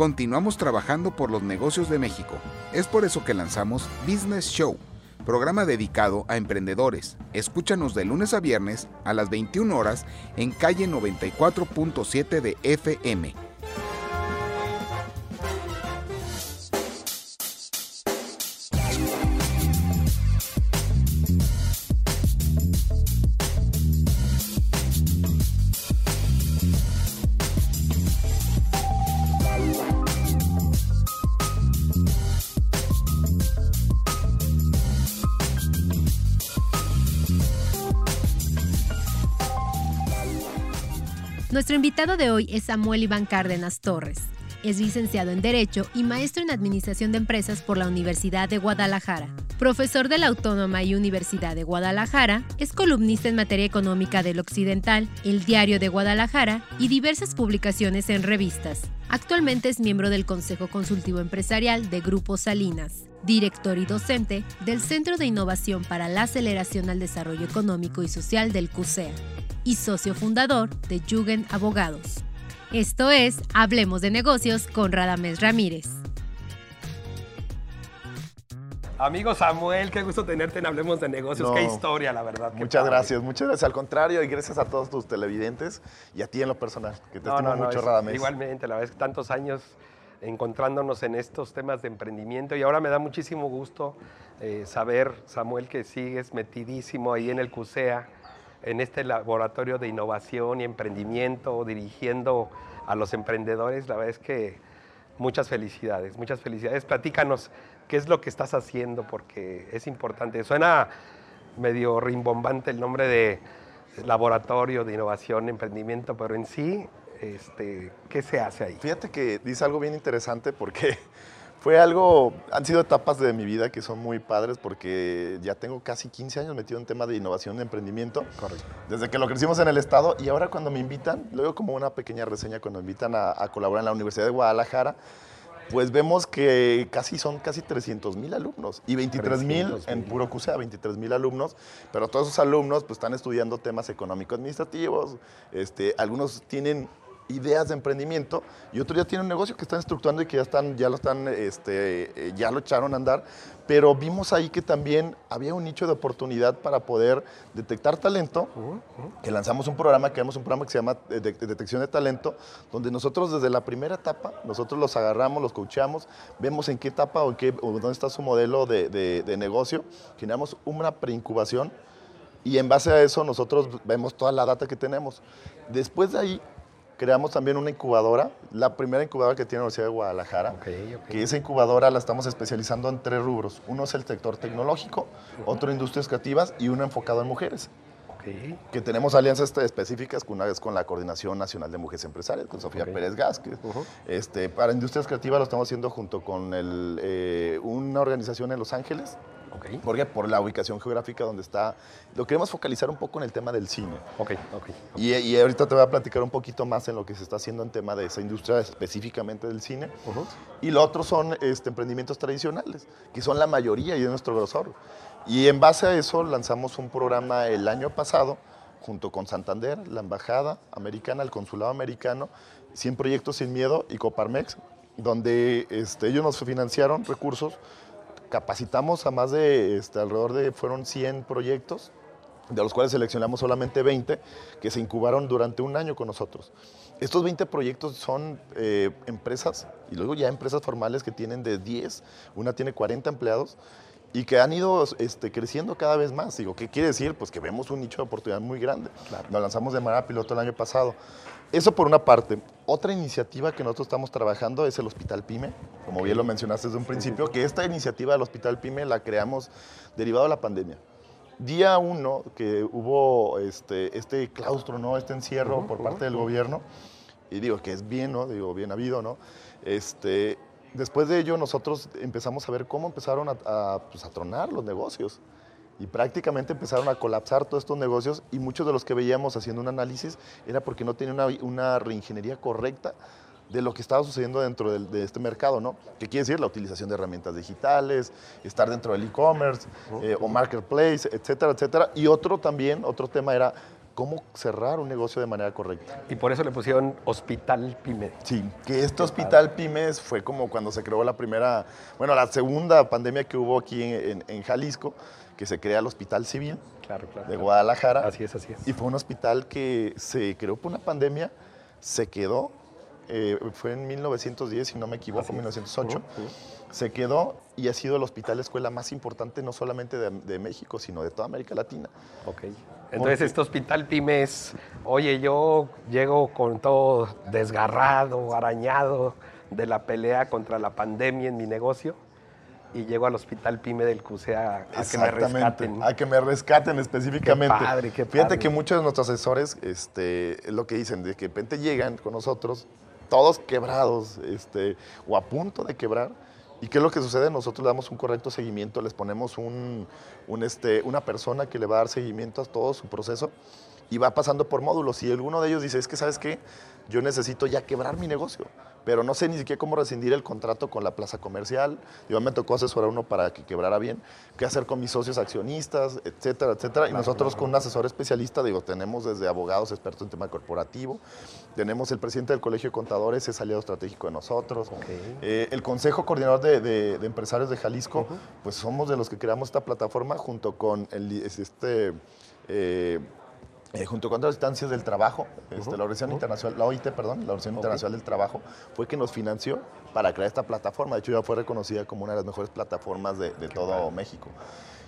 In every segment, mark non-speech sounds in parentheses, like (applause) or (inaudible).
Continuamos trabajando por los negocios de México. Es por eso que lanzamos Business Show, programa dedicado a emprendedores. Escúchanos de lunes a viernes a las 21 horas en calle 94.7 de FM invitado de hoy es Samuel Iván Cárdenas Torres. Es licenciado en Derecho y maestro en Administración de Empresas por la Universidad de Guadalajara. Profesor de la Autónoma y Universidad de Guadalajara, es columnista en materia económica del Occidental, El Diario de Guadalajara y diversas publicaciones en revistas. Actualmente es miembro del Consejo Consultivo Empresarial de Grupo Salinas, director y docente del Centro de Innovación para la Aceleración al Desarrollo Económico y Social del CUSEA y socio fundador de Jugend Abogados. Esto es Hablemos de Negocios con Radamés Ramírez. Amigo Samuel, qué gusto tenerte en Hablemos de Negocios. qué historia, la verdad. Muchas gracias, muchas gracias. Al contrario, y gracias a todos tus televidentes y a ti en lo personal, que te estimo mucho, Radamés. Igualmente, la verdad es que tantos años encontrándonos en estos temas de emprendimiento y ahora me da muchísimo gusto eh, saber, Samuel, que sigues metidísimo ahí en el CUSEA en este laboratorio de innovación y emprendimiento, dirigiendo a los emprendedores. La verdad es que muchas felicidades, muchas felicidades. Platícanos qué es lo que estás haciendo, porque es importante. Suena medio rimbombante el nombre de laboratorio de innovación, emprendimiento, pero en sí, este, ¿qué se hace ahí? Fíjate que dice algo bien interesante porque fue algo, han sido etapas de mi vida que son muy padres porque ya tengo casi 15 años metido en tema de innovación de emprendimiento. Correcto. Desde que lo crecimos en el Estado y ahora cuando me invitan, luego como una pequeña reseña cuando me invitan a, colaborar en la Universidad de Guadalajara, pues vemos que casi son casi 300 mil alumnos y 23 mil en puro CUSEA, 23 mil alumnos, pero todos esos alumnos pues están estudiando temas económico-administrativos, este, algunos tienen ideas de emprendimiento y otro ya tiene un negocio que están estructurando y que ya están, ya lo están, este, eh, ya lo echaron a andar, pero vimos ahí que también había un nicho de oportunidad para poder detectar talento, que lanzamos un programa, creamos un programa que se llama eh, Detección de Talento, donde nosotros desde la primera etapa, nosotros los agarramos, los coachamos, vemos en qué etapa o, en qué, o dónde está su modelo de, de, de negocio, generamos una preincubación y en base a eso nosotros vemos toda la data que tenemos. Después de ahí creamos también una incubadora, la primera incubadora que tiene la Universidad de Guadalajara, que esa incubadora la estamos especializando en tres rubros. Uno es el sector tecnológico, otro industrias creativas y uno enfocado en mujeres. Que tenemos alianzas específicas, una vez con la Coordinación Nacional de Mujeres Empresarias, con Sofía Pérez Gásquez. este, para industrias creativas lo estamos haciendo junto con el, eh, una organización en Los Ángeles, Okay. Porque por la ubicación geográfica donde está, lo queremos focalizar un poco en el tema del cine. Okay, okay, y, y, ahorita te voy a platicar un poquito más en lo que se está haciendo en tema de esa industria específicamente del cine. Y lo otro son este, emprendimientos tradicionales, que son la mayoría y es nuestro grosor. Y en base a eso lanzamos un programa el año pasado junto con Santander, la Embajada Americana, el Consulado Americano, 100 Proyectos Sin Miedo y Coparmex, donde este, ellos nos financiaron recursos capacitamos a más de, este, alrededor de, fueron 100 proyectos, de los cuales seleccionamos solamente 20, que se incubaron durante un año con nosotros. Estos 20 proyectos son eh, empresas, y luego ya empresas formales que tienen de 10, una tiene 40 empleados, y que han ido este, creciendo cada vez más. Digo, ¿qué quiere decir? Pues que vemos un nicho de oportunidad muy grande. Claro. Lo lanzamos de manera piloto el año pasado. Eso por una parte. Otra iniciativa que nosotros estamos trabajando es el Hospital PYME, como bien lo mencionaste desde un principio, que esta iniciativa del Hospital PYME la creamos derivado de la pandemia. Día uno que hubo este, este claustro, ¿no? este encierro por parte del gobierno, y digo que es bien, ¿no? digo, bien habido, ¿no? Este, después de ello nosotros empezamos a ver cómo empezaron a, a, pues, a tronar los negocios y prácticamente empezaron a colapsar todos estos negocios y muchos de los que veíamos haciendo un análisis era porque no tenían una, una reingeniería correcta de lo que estaba sucediendo dentro de, de, este mercado, ¿no? ¿Qué quiere decir? La utilización de herramientas digitales, estar dentro del e-commerce eh, o marketplace, etcétera, etcétera. Y otro también, otro tema era cómo cerrar un negocio de manera correcta. Y por eso le pusieron Hospital Pyme. Sí, que este Hospital Pymes fue como cuando se creó la primera, bueno, la segunda pandemia que hubo aquí en, en Jalisco, que se crea el Hospital Civil claro, claro, de Guadalajara. Así es, así es. Y fue un hospital que se creó por una pandemia, se quedó, eh, fue en 1910, si no me equivoco, 1908 se quedó y ha sido el hospital escuela más importante no solamente de, México, sino de toda América Latina. Ok. Entonces, este hospital pymes, oye, yo llego con todo desgarrado, arañado de la pelea contra la pandemia en mi negocio y llego al hospital PYME del CUSE a, que me rescaten. A que me rescaten específicamente. Qué padre, qué Fíjate que muchos de nuestros asesores este, es lo que dicen, de que de repente llegan con nosotros, todos quebrados, este, o a punto de quebrar, ¿Y qué es lo que sucede? Nosotros le damos un correcto seguimiento, les ponemos un, este, una persona que le va a dar seguimiento a todo su proceso y va pasando por módulos. Y alguno de ellos dice, es que, ¿sabes qué? Yo necesito ya quebrar mi negocio pero no sé ni siquiera cómo rescindir el contrato con la plaza comercial. Yo me tocó asesorar uno para que quebrara bien, qué hacer con mis socios accionistas, etcétera, etcétera. y nosotros con un asesor especialista, digo, tenemos desde abogados expertos en tema corporativo, tenemos el presidente del Colegio de Contadores, es aliado estratégico de nosotros, eh, el Consejo Coordinador de, Empresarios de Jalisco, pues somos de los que creamos esta plataforma junto con el, este... Eh, eh, junto con otras instancias del trabajo, este, la Organización Internacional, la OIT, perdón, la Organización Internacional del Trabajo, fue que nos financió para crear esta plataforma. De hecho, ya fue reconocida como una de las mejores plataformas de, todo México.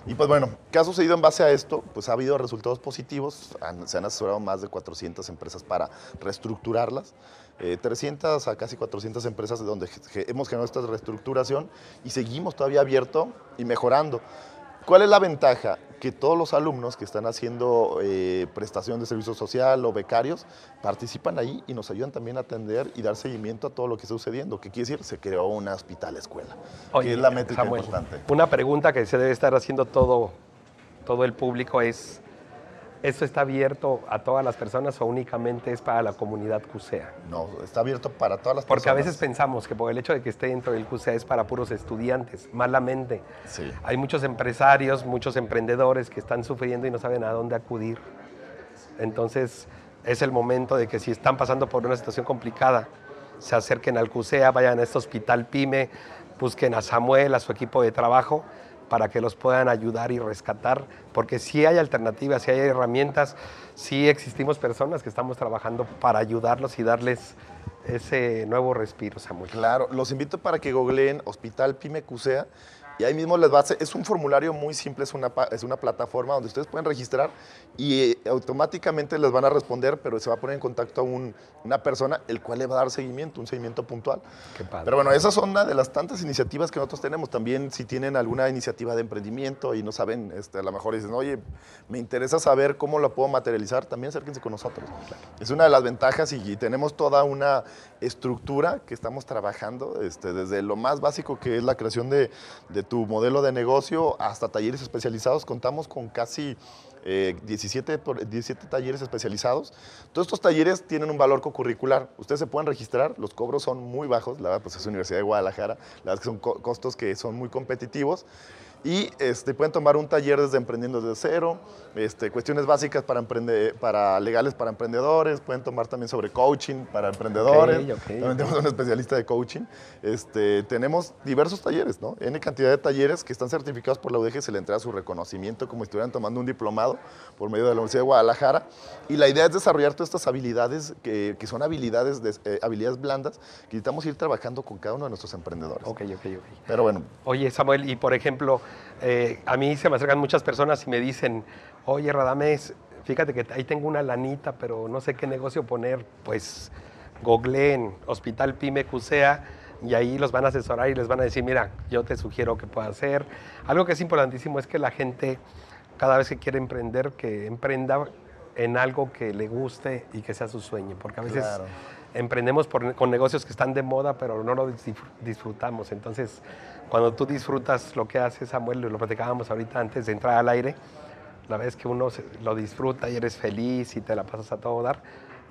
Y pues bueno, ¿qué ha sucedido en base a esto? Pues ha habido resultados positivos, se han asesorado más de 400 empresas para reestructurarlas, 300 eh, a casi 400 empresas donde hemos generado esta reestructuración y seguimos todavía abierto y mejorando. ¿Cuál es la ventaja? Que todos los alumnos que están haciendo eh, prestación de servicio social o becarios participan ahí y nos ayudan también a atender y dar seguimiento a todo lo que está sucediendo. ¿Qué quiere decir? Se creó una hospital escuela, que es la métrica importante. Una pregunta que se debe estar haciendo todo, todo el público es, ¿Esto está abierto a todas las personas o únicamente es para la comunidad CUSEA? No, está abierto para todas las personas. Porque a veces pensamos que por el hecho de que esté dentro del CUSEA es para puros estudiantes, malamente. Sí. Hay muchos empresarios, muchos emprendedores que están sufriendo y no saben a dónde acudir. Entonces es el momento de que si están pasando por una situación complicada, se acerquen al CUSEA, vayan a este hospital PYME, busquen a Samuel, a su equipo de trabajo para que los puedan ayudar y rescatar, porque si hay alternativas, si hay herramientas, sí existimos personas que estamos trabajando para ayudarlos y darles ese nuevo respiro, Samuel. Claro, los invito para que googleen Hospital Pyme Cusea y ahí mismo les va a hacer, es un formulario muy simple, es una, es una plataforma donde ustedes pueden registrar y eh, automáticamente les van a responder, pero se va a poner en contacto a una persona, el cual le va a dar seguimiento, un seguimiento puntual. Qué padre. Pero bueno, esas son una de las tantas iniciativas que nosotros tenemos. También si tienen alguna iniciativa de emprendimiento y no saben, este, a lo mejor dicen, oye, me interesa saber cómo lo puedo materializar, también acérquense con nosotros. Es una de las ventajas y, tenemos toda una estructura que estamos trabajando, este, desde lo más básico que es la creación de, de tu modelo de negocio hasta talleres especializados. Contamos con casi 17, eh, 17 talleres especializados. Todos estos talleres tienen un valor co-curricular. Ustedes se pueden registrar, los cobros son muy bajos, la verdad, pues es Universidad de Guadalajara, la verdad que son costos que son muy competitivos y este, pueden tomar un taller desde emprendiendo desde cero, este, cuestiones básicas para, emprender, para legales para emprendedores, pueden tomar también sobre coaching para emprendedores, también tenemos un especialista de coaching. Este, tenemos diversos talleres, ¿no? N cantidad de talleres que están certificados por la UDG, se le entrega su reconocimiento como si estuvieran tomando un diplomado por medio de la Universidad de Guadalajara y la idea es desarrollar todas estas habilidades que, que son habilidades, de, eh, habilidades blandas que necesitamos ir trabajando con cada uno de nuestros emprendedores. Ok, ok, ok. Pero bueno. Oye, Samuel, y por ejemplo, eh, a mí se me acercan muchas personas y me dicen, oye, Radamés, fíjate que ahí tengo una lanita, pero no sé qué negocio poner. Pues googleen Hospital Pyme Cusea y ahí los van a asesorar y les van a decir, mira, yo te sugiero que puedas hacer. Algo que es importantísimo es que la gente, cada vez que quiere emprender, que emprenda en algo que le guste y que sea su sueño, porque a veces emprendemos con negocios que están de moda, pero no lo disfrutamos. Entonces, cuando tú disfrutas lo que haces, Samuel, lo platicábamos ahorita antes de entrar al aire, la vez que uno lo disfruta y eres feliz y te la pasas a todo dar,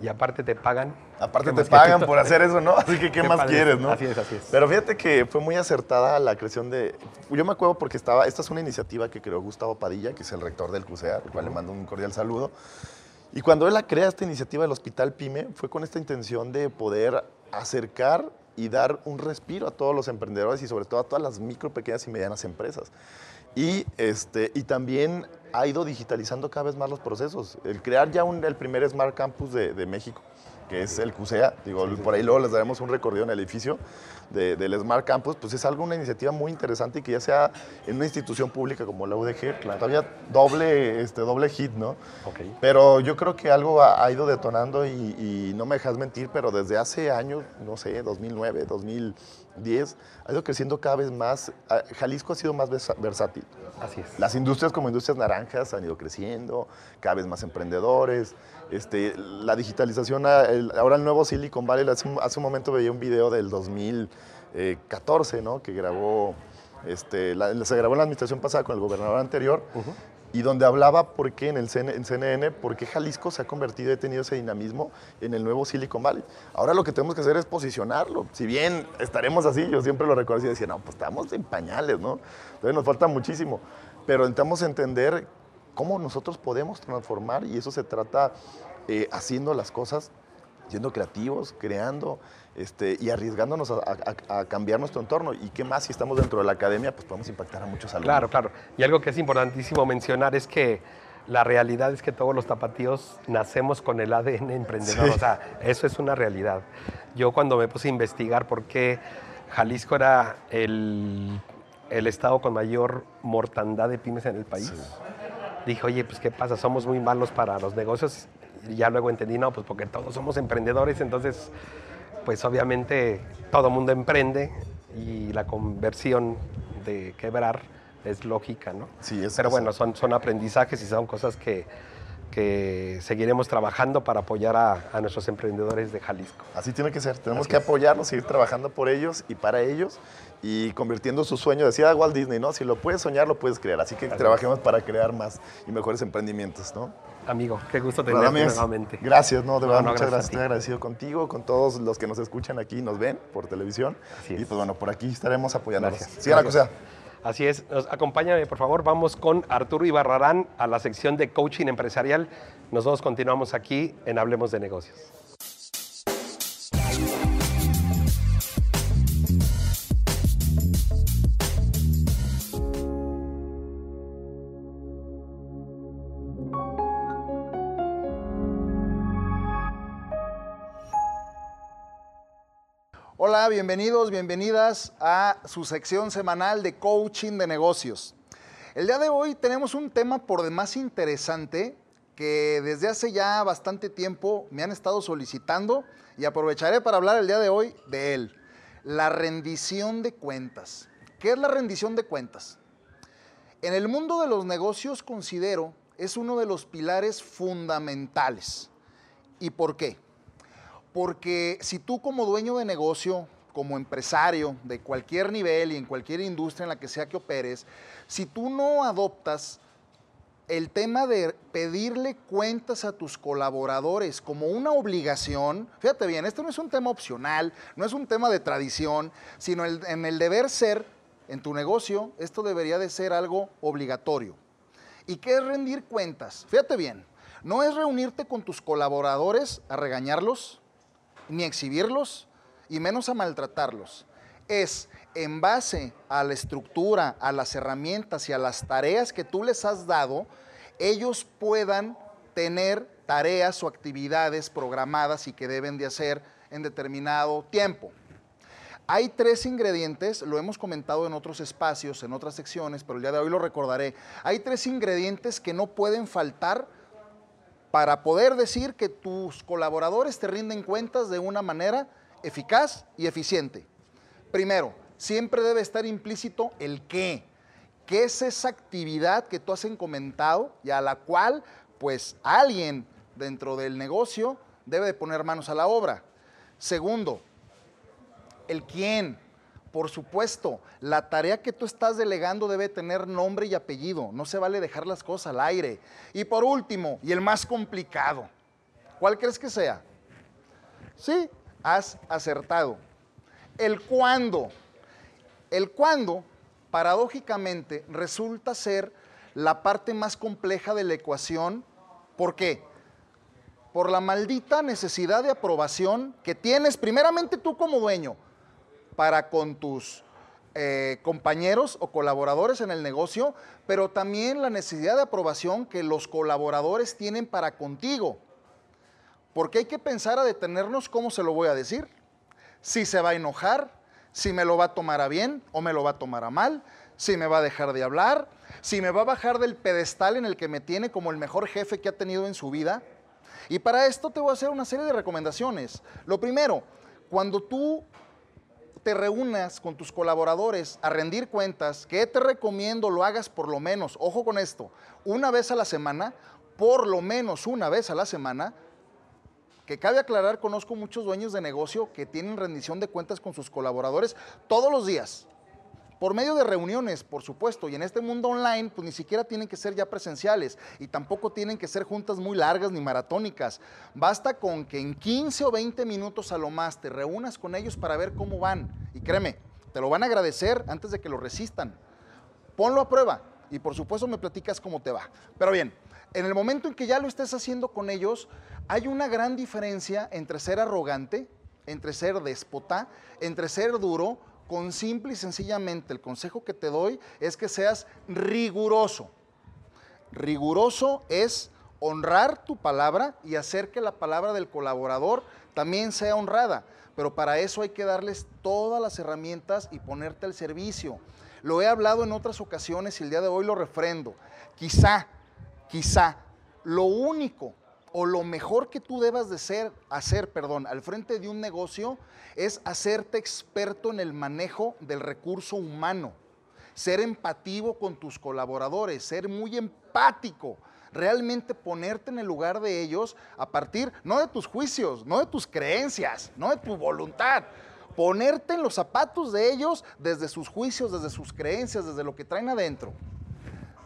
y aparte te pagan. Aparte te pagan por hacer eso, ¿no? (laughs) Así que, ¿qué, más quieres, no? Así es, así es. Pero fíjate que fue muy acertada la creación de... Yo me acuerdo porque estaba... Esta es una iniciativa que creó Gustavo Padilla, que es el rector del CUSEA, al cual le mando un cordial saludo. Y cuando él la crea esta iniciativa del Hospital PYME, fue con esta intención de poder acercar y dar un respiro a todos los emprendedores y sobre todo a todas las micro, pequeñas y medianas empresas. Y, este, y también ha ido digitalizando cada vez más los procesos. El crear ya un, el primer Smart Campus de, de México, que es el CUSEA, digo, por ahí luego les daremos un recorrido en el edificio de, del Smart Campus, pues es algo, una iniciativa muy interesante y que ya sea en una institución pública como la UDG, todavía doble, este, doble hit, ¿no? Ok. Pero yo creo que algo ha, ha ido detonando y, y no me dejas mentir, pero desde hace años, no sé, 2009, 2010, ha ido creciendo cada vez más. Ah, Jalisco ha sido más versátil. Así es. Las industrias como industrias naranjas han ido creciendo, cada vez más emprendedores. Este, la digitalización, ah, el- ahora el nuevo Silicon Valley, hace, un- hace un momento veía un video del 2014, ¿no? que grabó, este, la- se grabó en la administración pasada con el gobernador anterior, y donde hablaba por qué en el CN en CNN, por qué Jalisco se ha convertido y ha tenido ese dinamismo en el nuevo Silicon Valley. Ahora lo que tenemos que hacer es posicionarlo. Si bien estaremos así, yo siempre lo recuerdo y decía, no, pues estamos en pañales, ¿no? Entonces nos falta muchísimo. Pero intentamos entender cómo nosotros podemos transformar y eso se trata eh, haciendo las cosas, siendo creativos, creando este, y arriesgándonos a, a- a cambiar nuestro entorno. ¿Y qué más si estamos dentro de la academia? Pues podemos impactar a muchos alumnos. Claro, claro. Y algo que es importantísimo mencionar es que la realidad es que todos los tapatíos nacemos con el ADN emprendedor. Sí. O sea, eso es una realidad. Yo cuando me puse a investigar por qué Jalisco era el, el estado con mayor mortandad de pymes en el país, dije, oye, pues ¿qué pasa? Somos muy malos para los negocios. Y ya luego entendí, no, pues porque todos somos emprendedores, entonces, pues obviamente todo mundo emprende y la conversión de quebrar es lógica, ¿no? Sí, es- Pero bueno, son, son aprendizajes y son cosas que, que seguiremos trabajando para apoyar a, a nuestros emprendedores de Jalisco. Así tiene que ser. Tenemos Así que apoyarlos, seguir trabajando por ellos y para ellos y convirtiendo su sueño. Decía Walt Disney, ¿no? Si lo puedes soñar, lo puedes crear. Así que trabajemos para crear más y mejores emprendimientos, ¿no? Amigo, qué gusto tenerte nuevamente. Gracias, no, de verdad, no, muchas gracias. Estoy agradecido contigo, con todos los que nos escuchan aquí y nos ven por televisión. Así Y es. pues bueno, por aquí estaremos apoyándolos. Gracias. Sigan la cosa. Así es, Nos- acompáñame por favor, vamos con Arturo Ibarrarán a la sección de coaching empresarial. Nosotros continuamos aquí en Hablemos de Negocios. Bienvenidos, bienvenidas a su sección semanal de coaching de negocios. El día de hoy tenemos un tema por demás interesante que desde hace ya bastante tiempo me han estado solicitando y aprovecharé para hablar el día de hoy de él. La rendición de cuentas. ¿Qué es la rendición de cuentas? En el mundo de los negocios considero es uno de los pilares fundamentales. ¿Y por qué? Porque si tú como dueño de negocio, como empresario de cualquier nivel y en cualquier industria en la que sea que operes, si tú no adoptas el tema de pedirle cuentas a tus colaboradores como una obligación, fíjate bien, esto no es un tema opcional, no es un tema de tradición, sino en el deber ser, en tu negocio, esto debería de ser algo obligatorio. ¿Y qué es rendir cuentas? Fíjate bien, no es reunirte con tus colaboradores a regañarlos, ni exhibirlos, y menos a maltratarlos. Es en base a la estructura, a las herramientas y a las tareas que tú les has dado, ellos puedan tener tareas o actividades programadas y que deben de hacer en determinado tiempo. Hay tres ingredientes, lo hemos comentado en otros espacios, en otras secciones, pero el día de hoy lo recordaré. Hay tres ingredientes que no pueden faltar para poder decir que tus colaboradores te rinden cuentas de una manera eficaz y eficiente. Primero, siempre debe estar implícito el qué. ¿Qué es esa actividad que tú has encomendado y a la cual, pues, alguien dentro del negocio debe de poner manos a la obra? Segundo, el quién. Por supuesto, la tarea que tú estás delegando debe tener nombre y apellido. No se vale dejar las cosas al aire. Y por último, y el más complicado, ¿cuál crees que sea? Sí, has acertado. El cuándo. El cuándo, paradójicamente, resulta ser la parte más compleja de la ecuación. ¿Por qué? por la maldita necesidad de aprobación que tienes primeramente tú como dueño para con tus eh, compañeros o colaboradores en el negocio, pero también la necesidad de aprobación que los colaboradores tienen para contigo. Porque hay que pensar a detenernos cómo se lo voy a decir, si se va a enojar, si me lo va a tomar a bien o me lo va a tomar a mal, si me va a dejar de hablar, si me va a bajar del pedestal en el que me tiene como el mejor jefe que ha tenido en su vida. Y para esto te voy a hacer una serie de recomendaciones. Lo primero, cuando tú te reúnas con tus colaboradores a rendir cuentas, que te recomiendo lo hagas por lo menos, ojo con esto, una vez a la semana, por lo menos una vez a la semana, que cabe aclarar, conozco muchos dueños de negocio que tienen rendición de cuentas con sus colaboradores todos los días por medio de reuniones, por supuesto, y en este mundo online, pues ni siquiera tienen que ser ya presenciales y tampoco tienen que ser juntas muy largas ni maratónicas. Basta con que en 15 o 20 minutos a lo más te reúnas con ellos para ver cómo van. Y créeme, te lo van a agradecer antes de que lo resistan. Ponlo a prueba y por supuesto me platicas cómo te va. Pero bien, en el momento en que ya lo estés haciendo con ellos, hay una gran diferencia entre ser arrogante, entre ser déspota, entre ser duro, con simple y sencillamente el consejo que te doy es que seas riguroso. Riguroso es honrar tu palabra y hacer que la palabra del colaborador también sea honrada. Pero para eso hay que darles todas las herramientas y ponerte al servicio. Lo he hablado en otras ocasiones y el día de hoy lo refrendo. Quizá, quizá, lo único o lo mejor que tú debas de ser, hacer, perdón, al frente de un negocio es hacerte experto en el manejo del recurso humano, ser empativo con tus colaboradores, ser muy empático, realmente ponerte en el lugar de ellos a partir no de tus juicios, no de tus creencias, no de tu voluntad, ponerte en los zapatos de ellos desde sus juicios, desde sus creencias, desde lo que traen adentro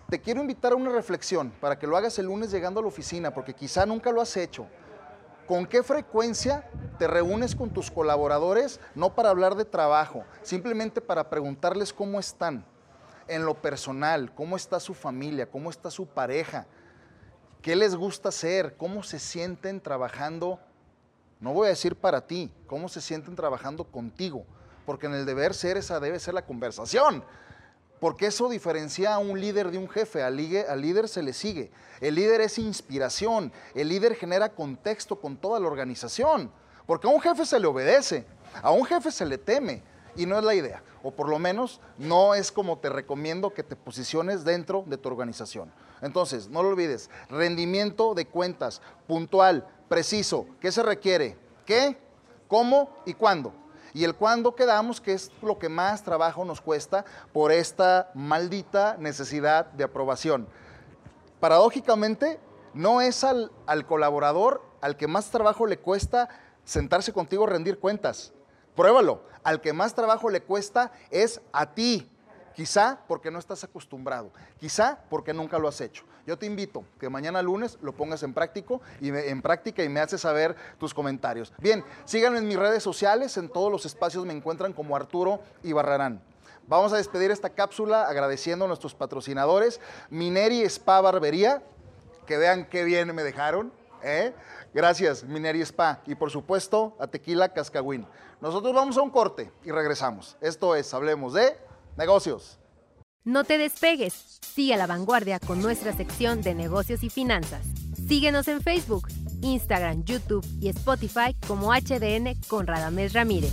te quiero invitar a una reflexión para que lo hagas el lunes llegando a la oficina, porque quizá nunca lo has hecho. ¿Con qué frecuencia te reúnes con tus colaboradores, no para hablar de trabajo, simplemente para preguntarles cómo están? En lo personal, cómo está su familia, cómo está su pareja, qué les gusta hacer, cómo se sienten trabajando, no voy a decir para ti, cómo se sienten trabajando contigo, porque en el deber ser esa debe ser la conversación. Porque eso diferencia a un líder de un jefe, al, líder se le sigue. El líder es inspiración, el líder genera contexto con toda la organización. Porque a un jefe se le obedece, a un jefe se le teme y no es la idea. O por lo menos no es como te recomiendo que te posiciones dentro de tu organización. Entonces, no lo olvides, rendimiento de cuentas, puntual, preciso. ¿Qué se requiere? ¿Qué? ¿Cómo? ¿Y cuándo? Y el cuándo quedamos, que es lo que más trabajo nos cuesta por esta maldita necesidad de aprobación. Paradójicamente, no es al, al colaborador al que más trabajo le cuesta sentarse contigo rendir cuentas. Pruébalo. Al que más trabajo le cuesta es a ti, Quizá porque no estás acostumbrado, quizá porque nunca lo has hecho. Yo te invito que mañana lunes lo pongas en, práctico y en práctica y me haces saber tus comentarios. Bien, síganme en mis redes sociales, en todos los espacios me encuentran como Arturo Ibarrarán. Vamos a despedir esta cápsula agradeciendo a nuestros patrocinadores, Mineri Spa Barbería, que vean qué bien me dejaron. ¿eh? Gracias, Mineri Spa. Y por supuesto, a Tequila Cascagüín. Nosotros vamos a un corte y regresamos. Esto es, hablemos de negocios. No te despegues. Sigue a la vanguardia con nuestra sección de negocios y finanzas. Síguenos en Facebook, Instagram, YouTube y Spotify como HDN con Radamés Ramírez.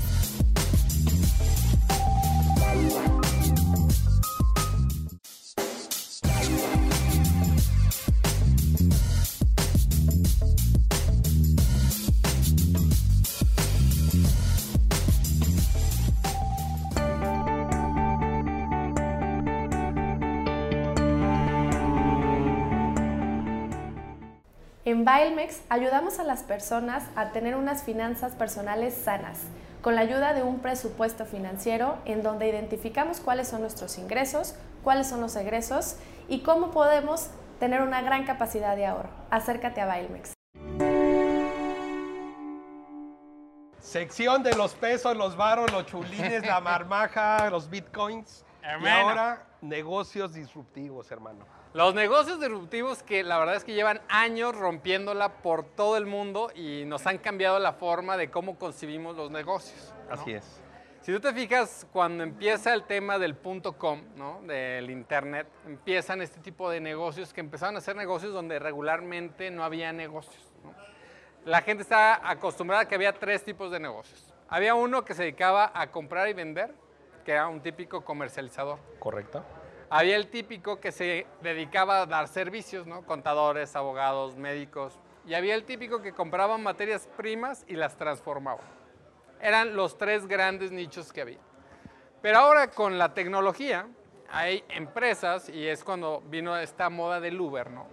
Bailmex ayudamos a las personas a tener unas finanzas personales sanas, con la ayuda de un presupuesto financiero en donde identificamos cuáles son nuestros ingresos, cuáles son los egresos y cómo podemos tener una gran capacidad de ahorro. Acércate a Bailmex. Sección de los pesos, los varos, los chulines, la (laughs) marmaja, los bitcoins. Y ahora, negocios disruptivos, hermano. Los negocios disruptivos que la verdad es que llevan años rompiéndola por todo el mundo y nos han cambiado la forma de cómo concibimos los negocios. ¿no? Así es. Si tú te fijas, cuando empieza el tema del punto com, ¿no? del internet, empiezan este tipo de negocios que empezaron a ser negocios donde regularmente no había negocios. ¿no? La gente está acostumbrada a que había tres tipos de negocios. Había uno que se dedicaba a comprar y vender, que era un típico comercializador. Correcto. Había el típico que se dedicaba a dar servicios, ¿no? Contadores, abogados, médicos. Y había el típico que compraba materias primas y las transformaba. Eran los tres grandes nichos que había. Pero ahora con la tecnología hay empresas y es cuando vino esta moda del Uber, ¿no?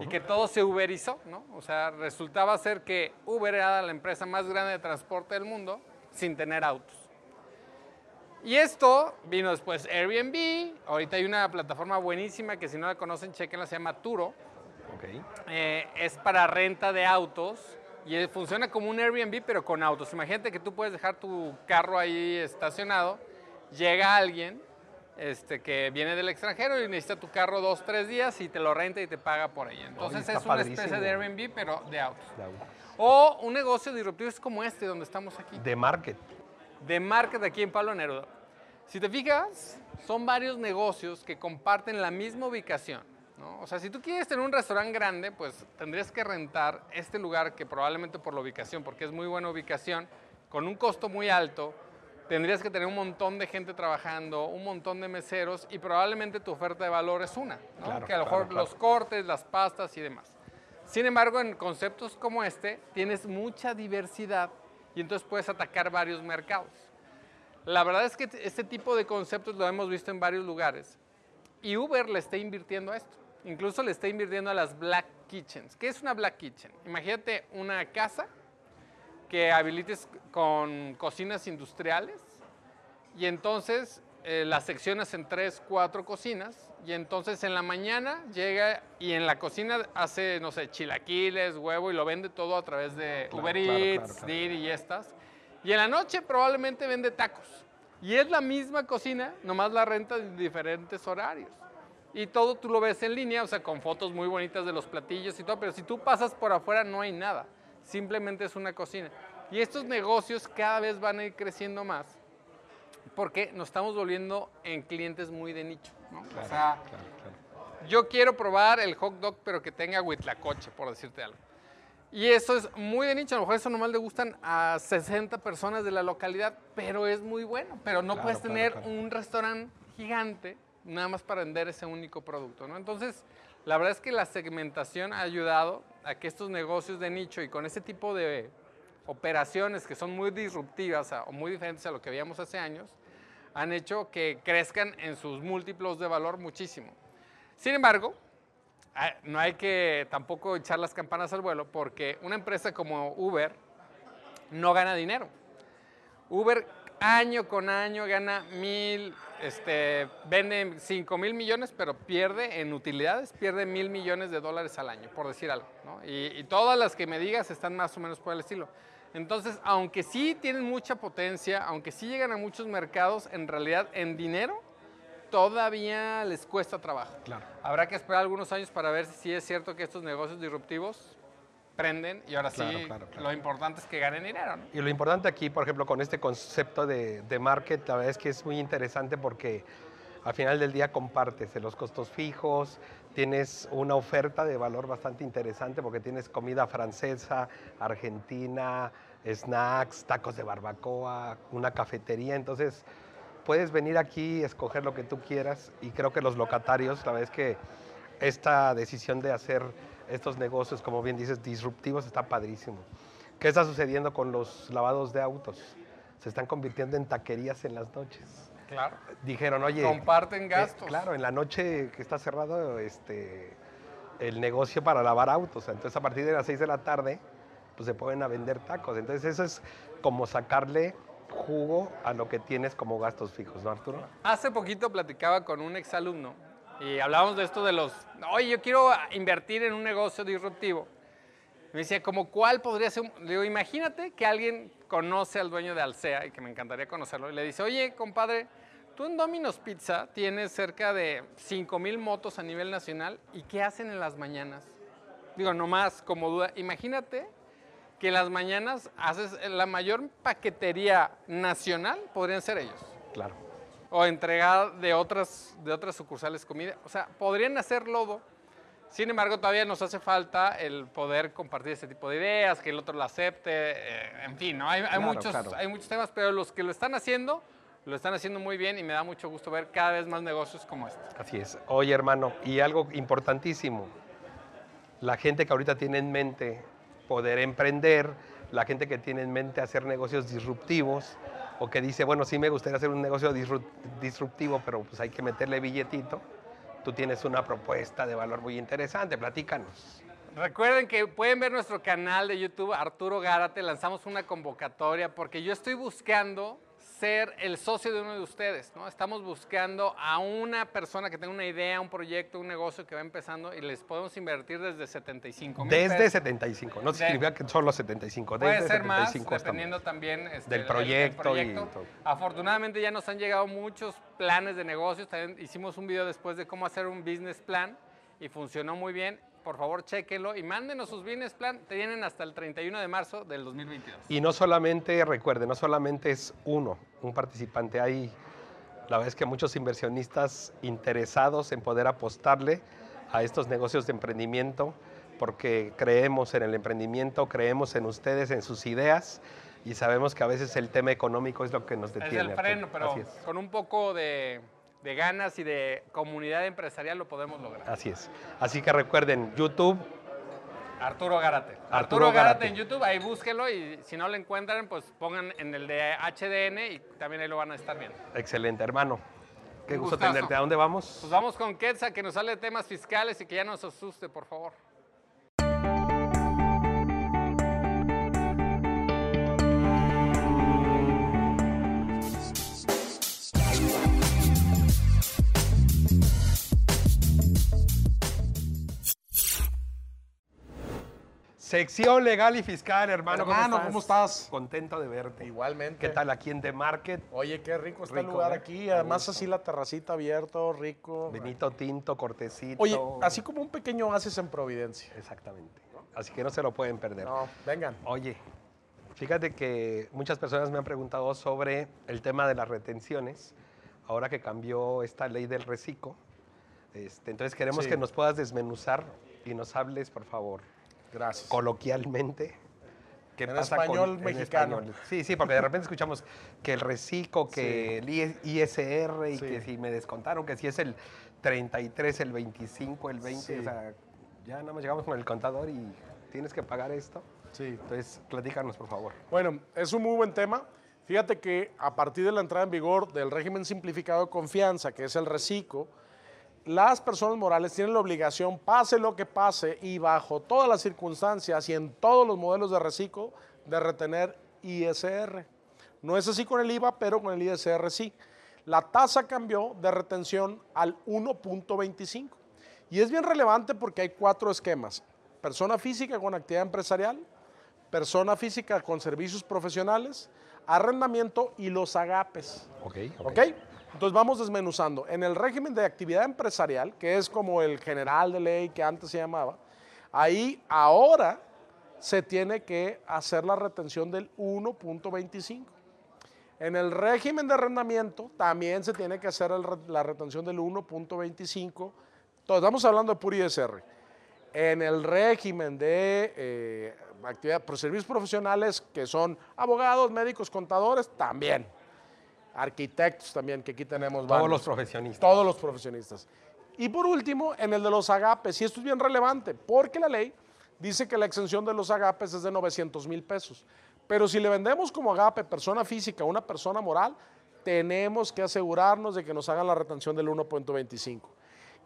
Y que todo se uberizó, ¿no? O sea, resultaba ser que Uber era la empresa más grande de transporte del mundo sin tener autos. Y esto vino después Airbnb. Ahorita hay una plataforma buenísima que si no la conocen, chequenla, se llama Turo. Ok. Eh, es para renta de autos y eh, funciona como un Airbnb pero con autos. Imagínate que tú puedes dejar tu carro ahí estacionado, llega alguien este, que viene del extranjero y necesita tu carro dos, tres días y te lo renta y te paga por ahí. Entonces es una especie de Airbnb pero de autos. De autos. O un negocio disruptivo es como este donde estamos aquí De market. De market aquí en Pablo Neruda. Si te fijas, son varios negocios que comparten la misma ubicación. ¿no? O sea, si tú quieres tener un restaurante grande, pues tendrías que rentar este lugar que probablemente por la ubicación, porque es muy buena ubicación, con un costo muy alto, tendrías que tener un montón de gente trabajando, un montón de meseros y probablemente tu oferta de valor es una, ¿no? Claro, que a lo claro, mejor claro. los cortes, las pastas y demás. Sin embargo, en conceptos como este, tienes mucha diversidad y entonces puedes atacar varios mercados. La verdad es que este tipo de conceptos lo hemos visto en varios lugares y Uber le está invirtiendo a esto. Incluso le está invirtiendo a las Black Kitchens. ¿Qué es una Black Kitchen? Imagínate una casa que habilites con cocinas industriales y entonces eh, las seccionas en tres, cuatro cocinas y entonces en la mañana llega y en la cocina hace, no sé, chilaquiles, huevo y lo vende todo a través de Claro, Uber claro, Eats, claro. Didi y estas. Y en la noche probablemente vende tacos. Y es la misma cocina, nomás la renta en diferentes horarios. Y todo tú lo ves en línea, o sea, con fotos muy bonitas de los platillos y todo, pero si tú pasas por afuera no hay nada, simplemente es una cocina. Y estos negocios cada vez van a ir creciendo más porque nos estamos volviendo en clientes muy de nicho. ¿no? o sea, Claro, claro. yo quiero probar el hot dog, pero que tenga huitlacoche, por decirte algo. Y eso es muy de nicho. A lo mejor eso nomás le gustan a 60 personas de la localidad, pero es muy bueno. Pero no puedes tener un restaurante gigante nada más para vender ese único producto. ¿no? Entonces, la verdad es que la segmentación ha ayudado a que estos negocios de nicho y con ese tipo de operaciones que son muy disruptivas o muy diferentes a lo que veíamos hace años, han hecho que crezcan en sus múltiplos de valor muchísimo. Sin embargo, ah, no hay que tampoco echar las campanas al vuelo porque una empresa como Uber no gana dinero. Uber año con año gana mil, este, vende 5 mil millones, pero pierde en utilidades, pierde mil millones de dólares al año, por decir algo. ¿no? Y, y todas las que me digas están más o menos por el estilo. Entonces, aunque sí tienen mucha potencia, aunque sí llegan a muchos mercados, en realidad en dinero todavía les cuesta trabajo. Claro. Habrá que esperar algunos años para ver si es cierto que estos negocios disruptivos prenden y ahora Claro, sí claro, claro. lo importante es que ganen dinero. ¿no? Y lo importante aquí, por ejemplo, con este concepto de, de market, la verdad es que es muy interesante porque al final del día compartes los costos fijos, tienes una oferta de valor bastante interesante porque tienes comida francesa, argentina, snacks, tacos de barbacoa, una cafetería, entonces puedes venir aquí, escoger lo que tú quieras y creo que los locatarios, la verdad es que esta decisión de hacer estos negocios, como bien dices, disruptivos, está padrísimo. ¿Qué está sucediendo con los lavados de autos? Se están convirtiendo en taquerías en las noches. Claro. Dijeron, oye... Comparten eh, gastos. claro, en la noche que está cerrado este, el negocio para lavar autos. Entonces, a partir de las 6 de la tarde, pues se pueden a vender tacos. Entonces, eso es como sacarle jugo a lo que tienes como gastos fijos, ¿no, Arturo? Hace poquito platicaba con un exalumno y hablábamos de esto de los, oye, yo quiero invertir en un negocio disruptivo. Me decía, ¿como cuál podría ser? un-?" Le digo, imagínate que alguien conoce al dueño de Alsea y que me encantaría conocerlo y le dice, oye, compadre, tú en Domino's Pizza tienes cerca de 5 mil motos a nivel nacional. ¿Y qué hacen en las mañanas? Digo, nomás como duda. Imagínate que en las mañanas haces la mayor paquetería nacional, podrían ser ellos. Claro. O entregada de otras, de otras sucursales comida. O sea, podrían hacer lodo. Sin embargo, todavía nos hace falta el poder compartir este tipo de ideas, que el otro lo acepte, eh, en fin, ¿no? hay, hay Claro, muchos, claro. hay muchos temas, pero los que lo están haciendo, lo están haciendo muy bien y me da mucho gusto ver cada vez más negocios como este. Así es. Oye, hermano, y algo importantísimo. La gente que ahorita tiene en mente poder emprender, la gente que tiene en mente hacer negocios disruptivos, o que dice, bueno, sí me gustaría hacer un negocio disru- disruptivo, pero pues hay que meterle billetito. Tú tienes una propuesta de valor muy interesante, platícanos. Recuerden que pueden ver nuestro canal de YouTube, Arturo Gárate, lanzamos una convocatoria porque yo estoy buscando ser el socio de uno de ustedes, ¿no? Estamos buscando a una persona que tenga una idea, un proyecto, un negocio que va empezando y les podemos invertir desde 75 mil Desde 75, no De- significa que solo 75, Puede desde ser más, 75 estamos. dependiendo también este, Del proyecto y todo. Afortunadamente ya nos han llegado muchos planes de negocios. También hicimos un video después de cómo hacer un business plan y funcionó muy bien. Por favor, chéquenlo y mándenos sus business plan. Tienen hasta el 31 de marzo del 2022. Y no solamente, recuerde, no solamente es uno, un participante. Hay, la verdad es que muchos inversionistas interesados en poder apostarle a estos negocios de emprendimiento, porque creemos en el emprendimiento, creemos en ustedes, en sus ideas, y sabemos que a veces el tema económico es lo que nos Es detiene. el freno, pero con un poco de, de ganas y de comunidad empresarial lo podemos lograr. Así es. Así que recuerden, YouTube, Arturo Gárate. Arturo Arturo, Gárate. Gárate en YouTube, ahí búsquenlo y si no lo encuentran, pues pongan en el de HDN y también ahí lo van a estar viendo. excelente hermano. Qué Un gusto gustazo. tenerte. ¿A dónde vamos? Pues vamos con Quetzal, que nos sale de temas fiscales y que ya nos asuste, por favor. Sección legal y fiscal, hermano. Hermano, ¿cómo estás? Contento de verte. Igualmente. ¿Qué tal aquí en The Market? Oye, qué rico está el lugar ¿eh? aquí. Además, así la terracita abierto, rico. Benito Tinto, cortecito. Oye, así como un pequeño oasis en Providencia. Exactamente. Así que no se lo pueden perder. No, vengan. Oye, fíjate que muchas personas me han preguntado sobre el tema de las retenciones, ahora que cambió esta ley del reciclo. Este, entonces queremos Sí. que nos puedas desmenuzar y nos hables, por favor, Gracias. coloquialmente. ¿Qué En pasa español mexicano. español? Sí, sí, porque de (laughs) repente escuchamos que el reciclo, que el ISR y Sí. que si me descontaron, que si es el 33, el 25, el 20, Sí. o sea, ya nada más llegamos con el contador y tienes que pagar esto. Sí. Entonces, platícanos, por favor. Bueno, es un muy buen tema. Fíjate que a partir de la entrada en vigor del régimen simplificado de confianza, que es el reciclo, las personas morales tienen la obligación, pase lo que pase y bajo todas las circunstancias y en todos los modelos de reciclo, de retener ISR. No es así con el IVA, pero con el ISR sí. La tasa cambió de retención al 1.25. Y es bien relevante porque hay cuatro esquemas. Persona física con actividad empresarial, persona física con servicios profesionales, arrendamiento y los agapes. Ok, ¿Ok? Entonces vamos desmenuzando. En el régimen de actividad empresarial, que es como el general de ley que antes se llamaba, ahí ahora se tiene que hacer la retención del 1.25. En el régimen de arrendamiento también se tiene que hacer la retención del 1.25. Entonces, estamos hablando de puro ISR. En el régimen de eh, actividad, por servicios profesionales, que son abogados, médicos, contadores, también. Arquitectos también, que aquí tenemos Todos los profesionistas. Todos los profesionistas. Y por último, en el de los agapes, y esto es bien relevante, porque la ley dice que la exención de los agapes es de 900 mil pesos. Pero si le vendemos como agape persona física a una persona moral, tenemos que asegurarnos de que nos hagan la retención del 1.25.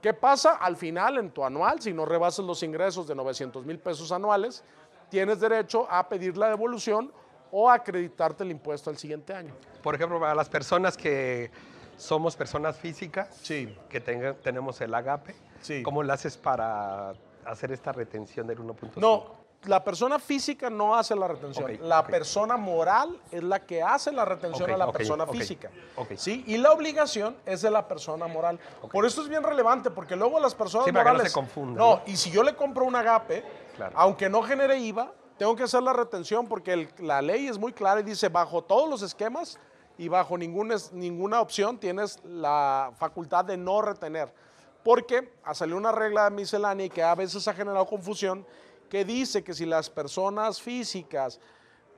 ¿Qué pasa al final en tu anual? Si no rebasas los ingresos de 900 mil pesos anuales, tienes derecho a pedir la devolución o acreditarte el impuesto al siguiente año. Por ejemplo, para las personas que somos personas físicas, Sí. que tenga- tenemos el agape, Sí. ¿cómo lo haces para hacer esta retención del 1.5? No, la persona física no hace la retención. Ok, la ok. persona moral es la que hace la retención Ok, a la persona física. ¿sí? Y la obligación es de la persona moral. Por eso es bien relevante, porque luego las personas Sí, que no morales. se confundan, No, ¿no? y si yo le compro un agape, Claro. aunque no genere IVA, tengo que hacer la retención porque la ley es muy clara y dice bajo todos los esquemas y bajo ninguna, es- ninguna opción tienes la facultad de no retener. Porque ha salido una regla miscelánea que a veces ha generado confusión que dice que si las personas físicas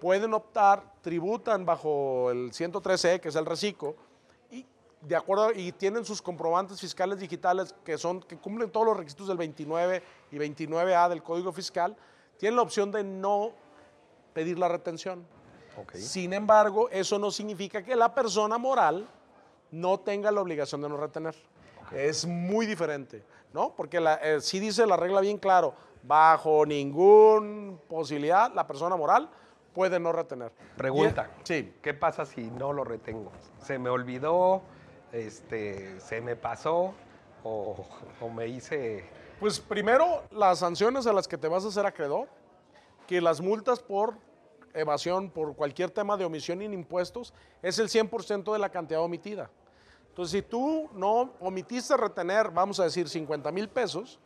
pueden optar, tributan bajo el 113E, que es el reciclo, y de acuerdo y tienen sus comprobantes fiscales digitales que son que cumplen todos los requisitos del 29 y 29A del Código Fiscal, tienen la opción de no pedir la retención. Sin embargo, eso no significa que la persona moral no tenga la obligación de no retener. Es muy diferente, ¿no? Porque la, eh, sí dice la regla bien claro, bajo ninguna posibilidad la persona moral puede no retener. Pregunta. Y- Sí. ¿Qué pasa si no lo retengo? ¿Se me olvidó? Este, ¿Se me pasó? ¿O, o me hice...? Pues primero, las sanciones a las que te vas a hacer acreedor, que las multas por evasión, por cualquier tema de omisión en impuestos, es el 100% de la cantidad omitida. Entonces, si tú no omitiste retener, vamos a decir, 50 mil pesos,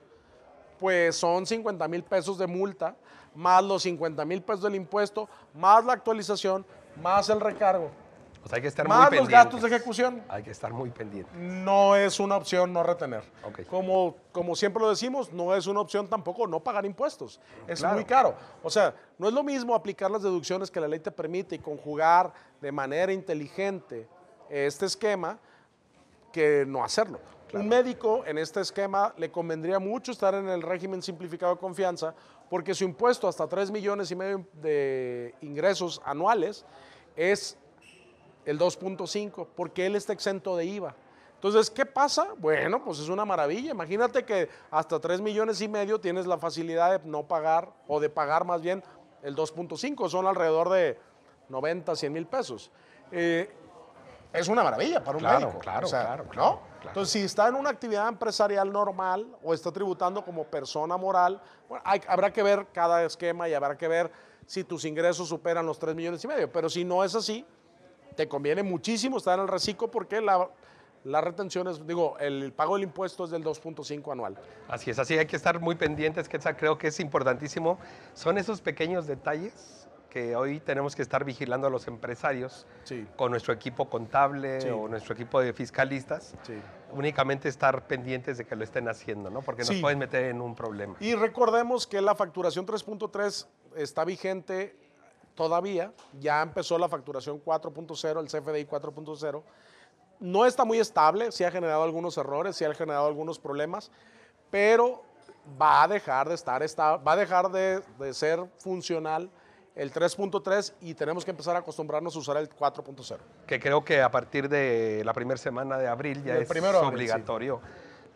pues son 50 mil pesos de multa, más los 50 mil pesos del impuesto, más la actualización, más el recargo, O sea, hay que estar más muy los gastos de ejecución Hay que estar muy pendientes. no es una opción no retener. Como, como siempre lo decimos, no es una opción tampoco no pagar impuestos. Es Claro. muy caro. O sea, no es lo mismo aplicar las deducciones que la ley te permite y conjugar de manera inteligente este esquema que no hacerlo. Un médico en este esquema le convendría mucho estar en el régimen simplificado de confianza porque su impuesto hasta 3 millones y medio de ingresos anuales es el 2.5, porque él está exento de IVA. Entonces, ¿qué pasa? Bueno, pues es una maravilla. Imagínate que hasta 3 millones y medio tienes la facilidad de no pagar, o de pagar más bien el 2.5, son alrededor de 90, 100 mil pesos. Eh, es una maravilla para un Claro, médico. claro, o sea, claro, ¿no? claro, claro. Entonces, si está en una actividad empresarial normal o está tributando como persona moral, bueno, hay- habrá que ver cada esquema y habrá que ver si tus ingresos superan los 3 millones y medio. Pero si no es así, te conviene muchísimo estar en el reciclo porque la, la retención es, digo, el pago del impuesto es del 2.5 anual. Así es, así hay que estar muy pendientes, que creo que es importantísimo. Son esos pequeños detalles que hoy tenemos que estar vigilando a los empresarios Sí. con nuestro equipo contable Sí. o nuestro equipo de fiscalistas. Sí. Únicamente estar pendientes de que lo estén haciendo, ¿no? Porque nos pueden meter en un problema. Y recordemos que la facturación 3.3 está vigente todavía, ya empezó la facturación 4.0, el CFDI 4.0. No está muy estable, sí ha generado algunos errores, sí ha generado algunos problemas, pero va a dejar de estar, esta- va a dejar de, de ser funcional el 3.3 y tenemos que empezar a acostumbrarnos a usar el 4.0. Que creo que a partir de la primera semana de abril ya es abril, sí.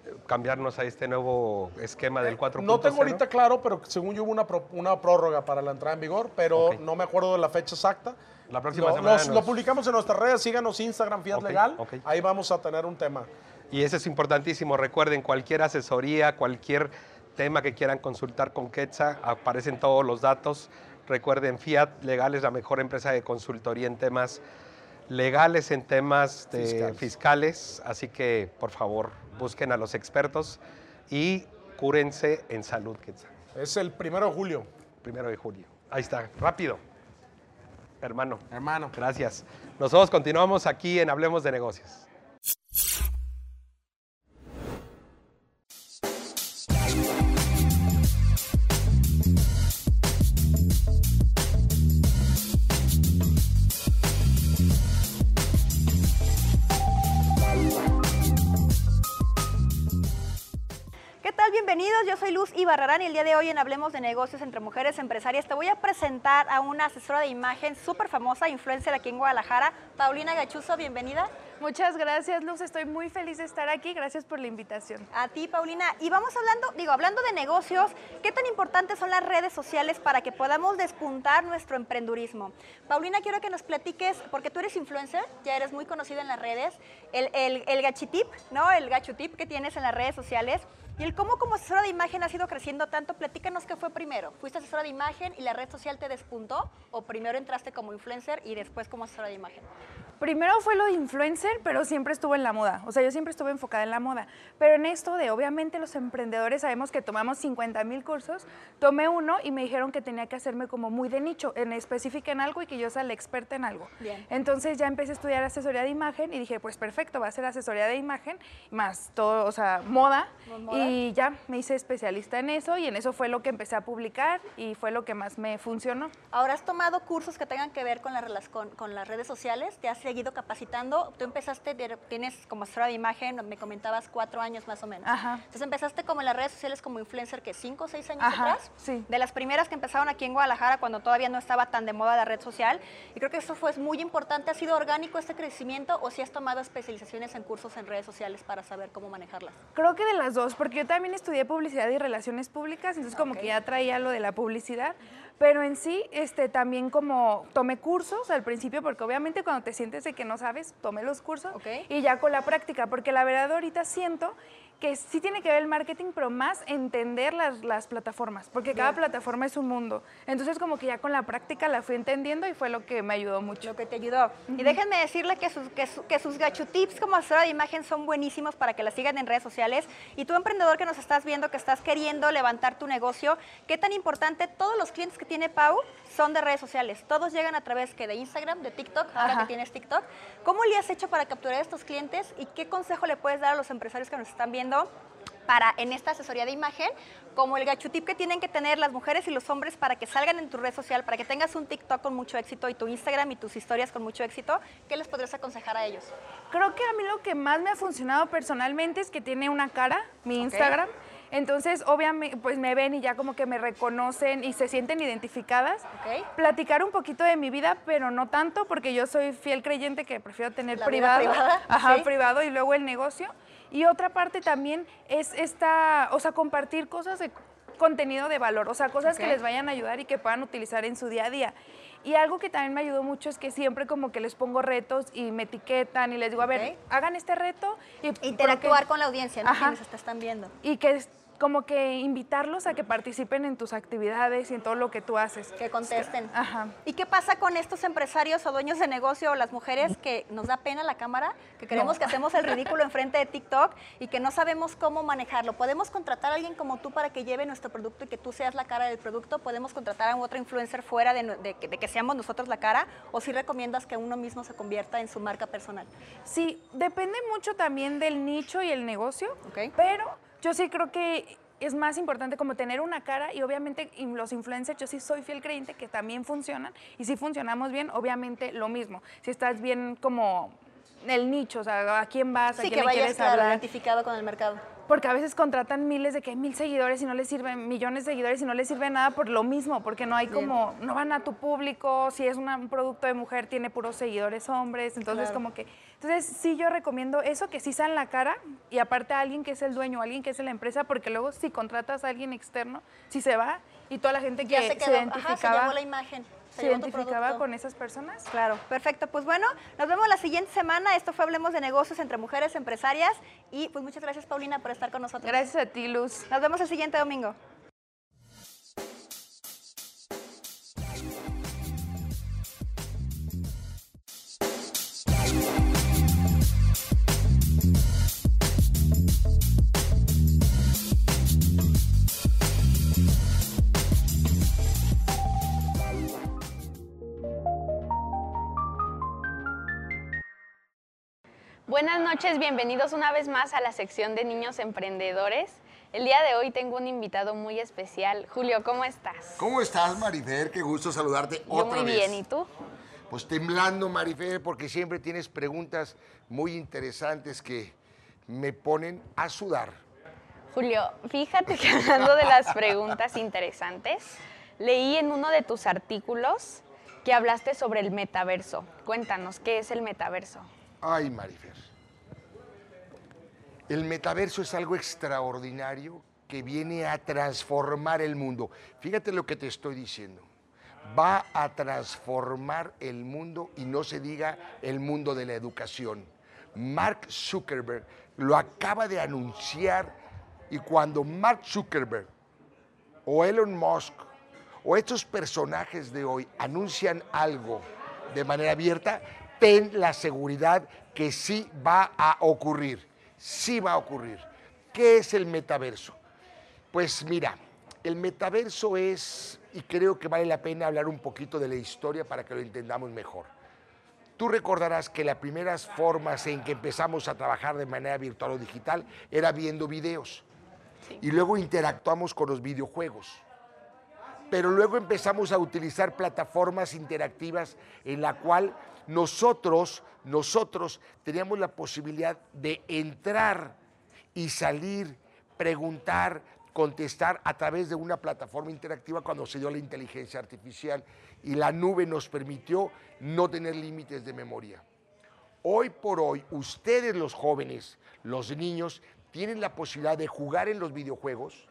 Eh, cambiarnos a este nuevo esquema del 4.0. No tengo ahorita claro, pero según yo hubo una, pro- una prórroga para la entrada en vigor, pero no me acuerdo de la fecha exacta. La próxima lo, semana los- nos- lo publicamos en nuestras redes, síganos Instagram Fiat Legal, ahí vamos a tener un tema. Y eso es importantísimo. Recuerden, cualquier asesoría, cualquier tema que quieran consultar con Quetzal, aparecen todos los datos. Recuerden, Fiat Legal es la mejor empresa de consultoría en temas legales, en temas de Fiscales. fiscales. Así que, por favor, busquen a los expertos y cúrense en salud. Es el primero de julio, Primero de julio. Ahí está, rápido. Hermano, hermano. gracias. Nosotros continuamos aquí en Hablemos de Negocios. Luz Ibarrarán y el día de hoy en Hablemos de Negocios entre Mujeres Empresarias te voy a presentar a una asesora de imagen súper famosa, influencer aquí en Guadalajara, Paulina Gachuzo, bienvenida. Muchas gracias, Luz. Estoy muy feliz de estar aquí. Gracias por la invitación. A ti, Paulina. Y vamos hablando, digo, hablando de negocios, ¿qué tan importantes son las redes sociales para que podamos despuntar nuestro emprendurismo? Paulina, quiero que nos platiques, porque tú eres influencer, ya eres muy conocida en las redes, el, el, el gachitip, ¿no? El gachutip que tienes en las redes sociales. Y el cómo como asesora de imagen ha ido creciendo tanto, platícanos qué fue primero. ¿Fuiste asesora de imagen y la red social te despuntó? ¿O primero entraste como influencer y después como asesora de imagen? Primero fue lo de influencer, pero siempre estuve en la moda. O sea, yo siempre estuve enfocada en la moda. Pero en esto de, obviamente, los emprendedores sabemos que tomamos 50 mil cursos. Tomé uno y me dijeron que tenía que hacerme como muy de nicho, en específica en algo y que yo sea la experta en algo. Bien. Entonces ya empecé a estudiar asesoría de imagen y dije, pues perfecto, va a ser asesoría de imagen, más todo, o sea, moda. Moda. Y ya me hice especialista en eso y en eso fue lo que empecé a publicar y fue lo que más me funcionó. Ahora has tomado cursos que tengan que ver con, la, con, con las redes sociales, te has seguido capacitando. Tú empezaste, tienes como asesora de imagen, me comentabas cuatro años más o menos. Ajá. Entonces empezaste como en las redes sociales como influencer, que cinco o seis años Ajá, atrás. sí. De las primeras que empezaron aquí en Guadalajara cuando todavía no estaba tan de moda la red social. Y creo que eso fue muy importante. ¿Ha sido orgánico este crecimiento o si has tomado especializaciones en cursos en redes sociales para saber cómo manejarlas? Creo que de las dos, porque yo también estudié publicidad y relaciones públicas, entonces como que ya traía lo de la publicidad, pero en sí este, también como tomé cursos al principio, porque obviamente cuando te sientes de que no sabes, tomé los cursos y ya con la práctica, porque la verdad ahorita siento que sí tiene que ver el marketing, pero más entender las, las plataformas, porque cada plataforma es un mundo. Entonces como que ya con la práctica la fui entendiendo y fue lo que me ayudó mucho. Lo que te ayudó. Y déjenme decirle que sus, que, su- que sus gachu tips como asesora de imagen son buenísimos para que la sigan en redes sociales. Y tú, emprendedor que nos estás viendo, que estás queriendo levantar tu negocio, qué tan importante, todos los clientes que tiene Pau son de redes sociales. Todos llegan a través que de Instagram, de TikTok, ahora Ajá. que tienes TikTok. ¿Cómo le has hecho para capturar a estos clientes y qué consejo le puedes dar a los empresarios que nos están viendo? Para en esta asesoría de imagen, como el gachutip que tienen que tener las mujeres y los hombres para que salgan en tu red social, para que tengas un TikTok con mucho éxito y tu Instagram y tus historias con mucho éxito, ¿qué les podrías aconsejar a ellos? Creo que a mí lo que más me ha funcionado personalmente es que tiene una cara, mi Instagram. Entonces, obviamente, pues me ven y ya como que me reconocen y se sienten identificadas. Ok. Platicar un poquito de mi vida, pero no tanto, porque yo soy fiel creyente que prefiero tener La vida privado. privada, Ajá, sí. privado y luego el negocio. Y otra parte también es esta, o sea, compartir cosas de contenido de valor, o sea, cosas que les vayan a ayudar y que puedan utilizar en su día a día. Y algo que también me ayudó mucho es que siempre como que les pongo retos y me etiquetan y les digo, a ver, hagan este reto y Interactuar porque- con la audiencia, ¿no? Ajá. Quienes te están viendo. y que como que invitarlos a que participen en tus actividades y en todo lo que tú haces. Que contesten. Ajá. ¿Y qué pasa con estos empresarios o dueños de negocio o las mujeres que nos da pena la cámara, que creemos que hacemos el ridículo enfrente de TikTok y que no sabemos cómo manejarlo? ¿Podemos contratar a alguien como tú para que lleve nuestro producto y que tú seas la cara del producto? ¿Podemos contratar a otro influencer fuera de, de que- de que seamos nosotros la cara? ¿O si recomiendas que uno mismo se convierta en su marca personal? Sí, depende mucho también del nicho y el negocio, Ok. pero yo sí creo que es más importante como tener una cara y obviamente los influencers, yo sí soy fiel creyente que también funcionan y si funcionamos bien, obviamente lo mismo. Si estás bien como el nicho, o sea, a quién vas, a Sí, quién que le quieres claro, hablar. identificado con el mercado. Porque a veces contratan miles de que mil seguidores y no les sirven, millones de seguidores y no les sirve nada por lo mismo, porque no hay como, no van a tu público, si es una- un producto de mujer tiene puros seguidores hombres, entonces Claro. como que, entonces sí yo recomiendo eso, que sí sean la cara y aparte a alguien que es el dueño, alguien que es la empresa, porque luego si contratas a alguien externo, si se va y toda la gente que Ya se se, quedó, ajá, se identificaba, llevó la imagen. se identificaba con esas personas. Claro, perfecto. Pues bueno, nos vemos la siguiente semana. Esto fue Hablemos de Negocios entre Mujeres Empresarias. Y pues muchas gracias, Paulina, por estar con nosotros. Gracias a ti, Luz. Nos vemos el siguiente domingo. Noches, bienvenidos una vez más a la sección de niños emprendedores. El día de hoy tengo un invitado muy especial. Julio, ¿cómo estás? ¿Cómo estás, Marifer? Qué gusto saludarte Yo otra muy vez. bien, ¿y tú? Pues temblando, Marifer, porque siempre tienes preguntas muy interesantes que me ponen a sudar. Julio, fíjate que (laughs) hablando de las preguntas interesantes, leí en uno de tus artículos que hablaste sobre el metaverso. Cuéntanos, ¿qué es el metaverso? Ay, Marifer. El metaverso es algo extraordinario que viene a transformar el mundo. Fíjate lo que te estoy diciendo. Va a transformar el mundo y no se diga el mundo de la educación. Mark Zuckerberg lo acaba de anunciar Y cuando Mark Zuckerberg o Elon Musk o estos personajes de hoy anuncian algo de manera abierta, ten la seguridad que sí va a ocurrir. Sí va a ocurrir. ¿Qué es el metaverso? Pues mira, el metaverso es, y creo que vale la pena hablar un poquito de la historia para que lo entendamos mejor. Tú recordarás que las primeras formas en que empezamos a trabajar de manera virtual o digital era viendo videos. Y luego interactuamos con los videojuegos. Pero luego empezamos a utilizar plataformas interactivas en la cual nosotros, nosotros teníamos la posibilidad de entrar y salir, preguntar, contestar a través de una plataforma interactiva cuando se dio la inteligencia artificial y la nube nos permitió no tener límites de memoria. Hoy por hoy, ustedes los jóvenes, los niños, tienen la posibilidad de jugar en los videojuegos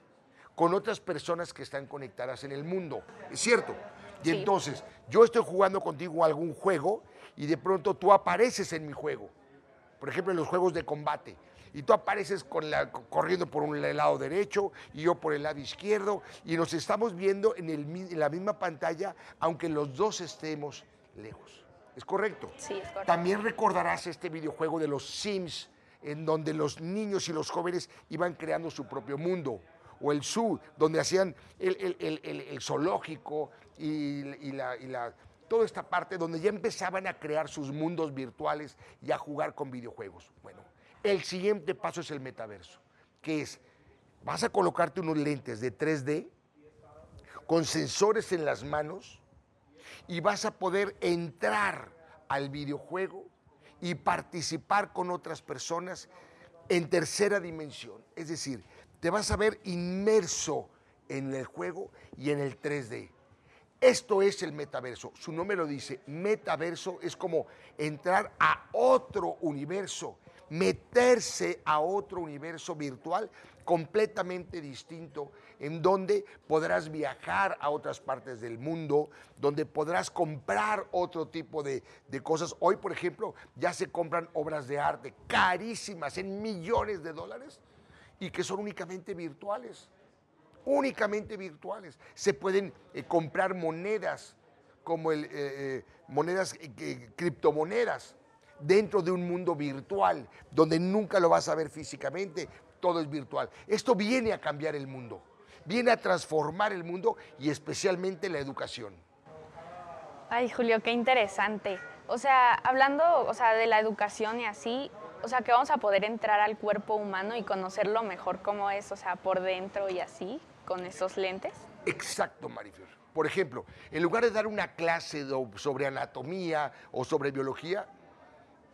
con otras personas que están conectadas en el mundo. ¿Es cierto? Y entonces, yo estoy jugando contigo algún juego y de pronto tú apareces en mi juego. Por ejemplo, en los juegos de combate y tú apareces con la, corriendo por un lado derecho y yo por el lado izquierdo y nos estamos viendo en, el, en la misma pantalla aunque los dos estemos lejos. ¿Es correcto? Sí, es correcto. También recordarás este videojuego de los Sims en donde los niños y los jóvenes iban creando su propio mundo o el zoo, donde hacían el, el, el, el zoológico y, y, la, y, la, toda esta parte donde ya empezaban a crear sus mundos virtuales y a jugar con videojuegos. Bueno, el siguiente paso es el metaverso, que es, vas a colocarte unos lentes de 3D con sensores en las manos y vas a poder entrar al videojuego y participar con otras personas en tercera dimensión. Es decir, te vas a ver inmerso en el juego y en el 3D. Esto es el metaverso. Su nombre lo dice. Metaverso es como entrar a otro universo meterse a otro universo virtual completamente distinto, en donde podrás viajar a otras partes del mundo, donde podrás comprar otro tipo de, de, cosas. Hoy, por ejemplo, ya se compran obras de arte carísimas, en millones de dólares, y que son únicamente virtuales. Únicamente virtuales. Se pueden eh, comprar monedas, como el, eh, eh, monedas, criptomonedas dentro de un mundo virtual, donde nunca lo vas a ver físicamente, todo es virtual. Esto viene a cambiar el mundo, viene a transformar el mundo y especialmente la educación. Ay, Julio, qué interesante. O sea, hablando o sea, de la educación y así, o sea, que vamos a poder entrar al cuerpo humano y conocerlo mejor cómo es, o sea, por dentro y así, con esos lentes. Exacto, Marifer. Por ejemplo, en lugar de dar una clase sobre anatomía o sobre biología,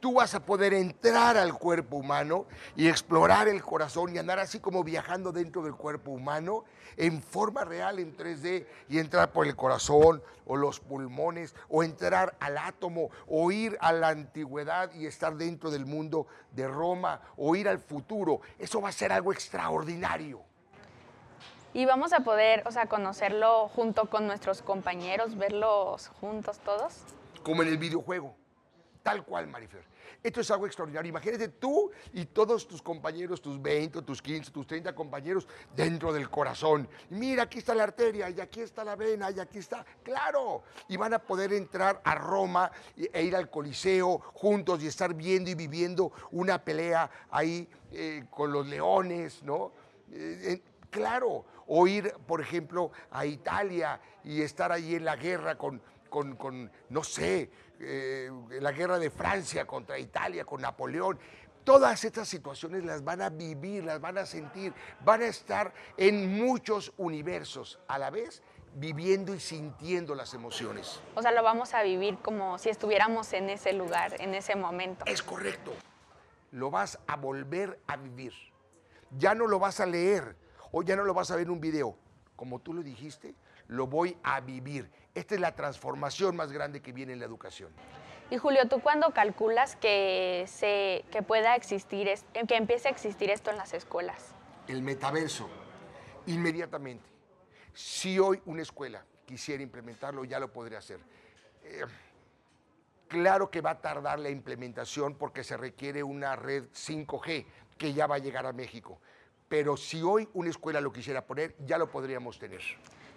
tú vas a poder entrar al cuerpo humano y explorar el corazón y andar así como viajando dentro del cuerpo humano en forma real en 3D y entrar por el corazón o los pulmones o entrar al átomo o ir a la antigüedad y estar dentro del mundo de Roma o ir al futuro. Eso va a ser algo extraordinario. Y vamos a poder, o sea, conocerlo junto con nuestros compañeros, verlos juntos todos. Como en el videojuego. Tal cual, Marifer. Esto es algo extraordinario. Imagínate tú y todos tus compañeros, tus 20, tus 15, tus 30 compañeros dentro del corazón. Mira, aquí está la arteria, y aquí está la vena, y aquí está. ¡Claro! Y van a poder entrar a Roma e ir al Coliseo juntos y estar viendo y viviendo una pelea ahí eh, con los leones, ¿no? Eh, claro. O ir, por ejemplo, a Italia y estar ahí en la guerra con, con, con no sé, eh, la guerra de Francia contra Italia, con Napoleón. Todas estas situaciones las van a vivir, las van a sentir, van a estar en muchos universos a la vez viviendo y sintiendo las emociones. O sea, lo vamos a vivir como si estuviéramos en ese lugar, en ese momento. Es correcto. Lo vas a volver a vivir. Ya no lo vas a leer o ya no lo vas a ver en un video. Como tú lo dijiste, lo voy a vivir. Esta es la transformación más grande que viene en la educación. Y Julio, ¿tú cuándo calculas que, se, que pueda existir, que empiece a existir esto en las escuelas? El metaverso, inmediatamente. Si hoy una escuela quisiera implementarlo, ya lo podría hacer. Eh, claro que va a tardar la implementación porque se requiere una red 5G que ya va a llegar a México. pero si hoy una escuela lo quisiera poner, ya lo podríamos tener.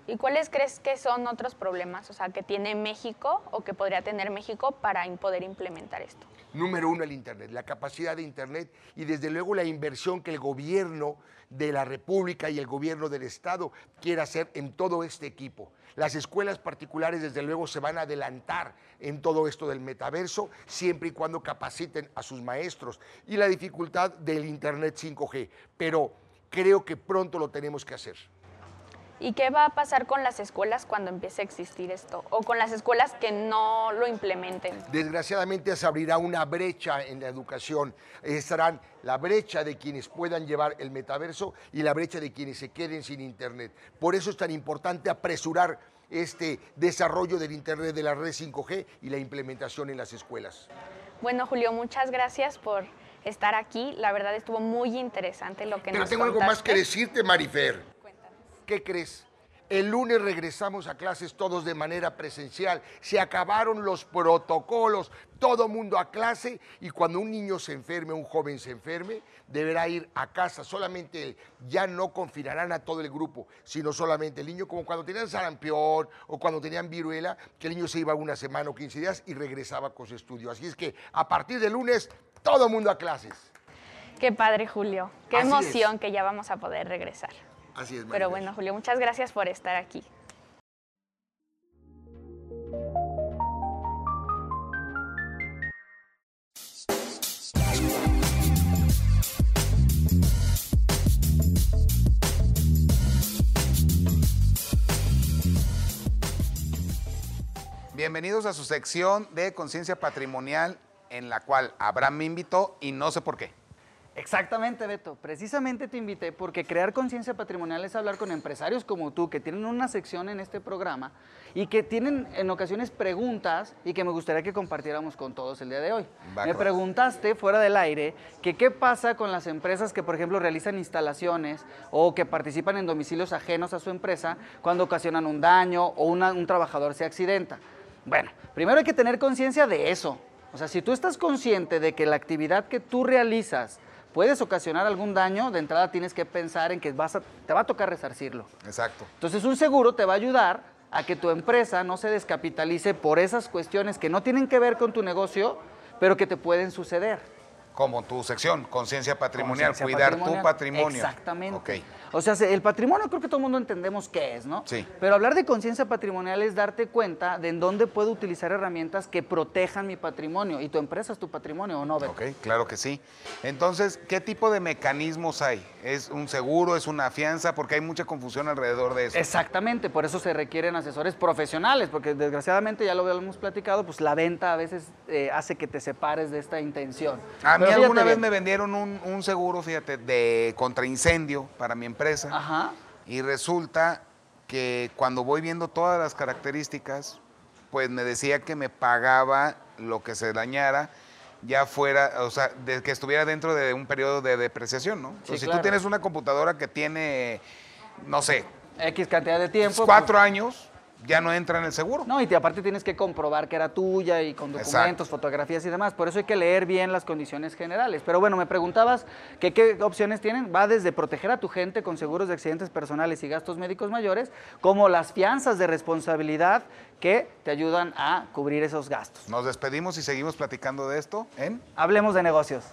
¿Y cuáles crees que son otros problemas, o sea, que tiene México o que podría tener México para poder implementar esto? Número uno, el Internet, la capacidad de Internet y desde luego la inversión que el gobierno de la República y el gobierno del Estado quiere hacer en todo este equipo. Las escuelas particulares desde luego se van a adelantar en todo esto del metaverso siempre y cuando capaciten a sus maestros y la dificultad del Internet 5G, pero creo que pronto lo tenemos que hacer. ¿Y qué va a pasar con las escuelas cuando empiece a existir esto? ¿O con las escuelas que no lo implementen? Desgraciadamente se abrirá una brecha en la educación. Estarán la brecha de quienes puedan llevar el metaverso y la brecha de quienes se queden sin Internet. Por eso es tan importante apresurar este desarrollo del Internet de la red 5G y la implementación en las escuelas. Bueno, Julio, muchas gracias por estar aquí. La verdad estuvo muy interesante lo que Pero nos tengo algo más que decirte, Marifer. ¿Qué crees? El lunes regresamos a clases todos de manera presencial. Se acabaron los protocolos, todo mundo a clase y cuando un niño se enferme, un joven se enferme, deberá ir a casa, solamente él. Ya no confinarán a todo el grupo, sino solamente el niño, como cuando tenían sarampión o cuando tenían viruela, que el niño se iba una semana o 15 días y regresaba con su estudio. Así es que a partir del lunes, todo mundo a clases. Qué padre, Julio. Qué Así emoción que ya vamos a poder regresar. Así es, Pero bueno, Julio, muchas gracias por estar aquí. Bienvenidos a su sección de conciencia patrimonial en la cual Abraham me invitó y no sé por qué. Exactamente, Beto. Precisamente te invité porque crear conciencia patrimonial es hablar con empresarios como tú que tienen una sección en este programa y que tienen en ocasiones preguntas y que me gustaría que compartiéramos con todos el día de hoy. Me claro. preguntaste fuera del aire que qué pasa con las empresas que, por ejemplo, realizan instalaciones o que participan en domicilios ajenos a su empresa cuando ocasionan un daño o una- un trabajador se accidenta. Bueno, primero hay que tener conciencia de eso. O sea, si tú estás consciente de que la actividad que tú realizas puedes ocasionar algún daño, de entrada tienes que pensar en que vas a- te va a tocar resarcirlo. Exacto. Entonces un seguro te va a ayudar a que tu empresa no se descapitalice por esas cuestiones que no tienen que ver con tu negocio, pero que te pueden suceder. Como tu sección, conciencia patrimonial, Conciencia cuidar patrimonial. tu patrimonio. Exactamente. Ok. O sea, se- el patrimonio creo que todo el mundo entendemos qué es, ¿no? Sí. Pero hablar de conciencia patrimonial es darte cuenta de en dónde puedo utilizar herramientas que protejan mi patrimonio. Y tu empresa es tu patrimonio, ¿o no, Beto? Ok, claro que sí. Entonces, ¿qué tipo de mecanismos hay? ¿Es un seguro? ¿Es una fianza? Porque hay mucha confusión alrededor de eso. Exactamente, por eso se requieren asesores profesionales, porque desgraciadamente ya lo hemos platicado, pues la venta a veces eh, hace que te separes de esta intención. A mí alguna vez bien. me vendieron un, un seguro, fíjate, de contra incendio para mi empresa. Ajá. Y resulta que cuando voy viendo todas las características, pues me decía que me pagaba lo que se dañara, ya fuera, o sea, de que estuviera dentro de un periodo de depreciación, ¿no? Entonces, si tú tienes una computadora que tiene, no sé, X cantidad de tiempo. cuatro años, ya no entra en el seguro. No, y te- aparte tienes que comprobar que era tuya y con Exacto. documentos, fotografías y demás. Por eso hay que leer bien las condiciones generales. Pero bueno, me preguntabas que qué opciones tienen. Va desde proteger a tu gente con seguros de accidentes personales y gastos médicos mayores, como las fianzas de responsabilidad que te ayudan a cubrir esos gastos. Nos despedimos y seguimos platicando de esto en... Hablemos de negocios.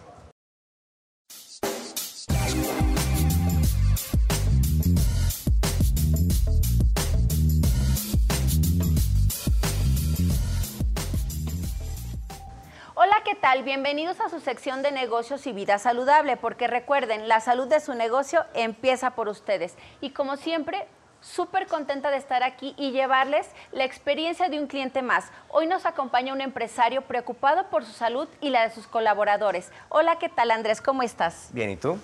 Hola, ¿qué tal? Bienvenidos a su sección de negocios y vida saludable, porque recuerden, la salud de su negocio empieza por ustedes. Y como siempre, súper contenta de estar aquí y llevarles la experiencia de un cliente más. Hoy nos acompaña un empresario preocupado por su salud y la de sus colaboradores. Hola, ¿qué tal Andrés? ¿Cómo estás? Bien, ¿y tú?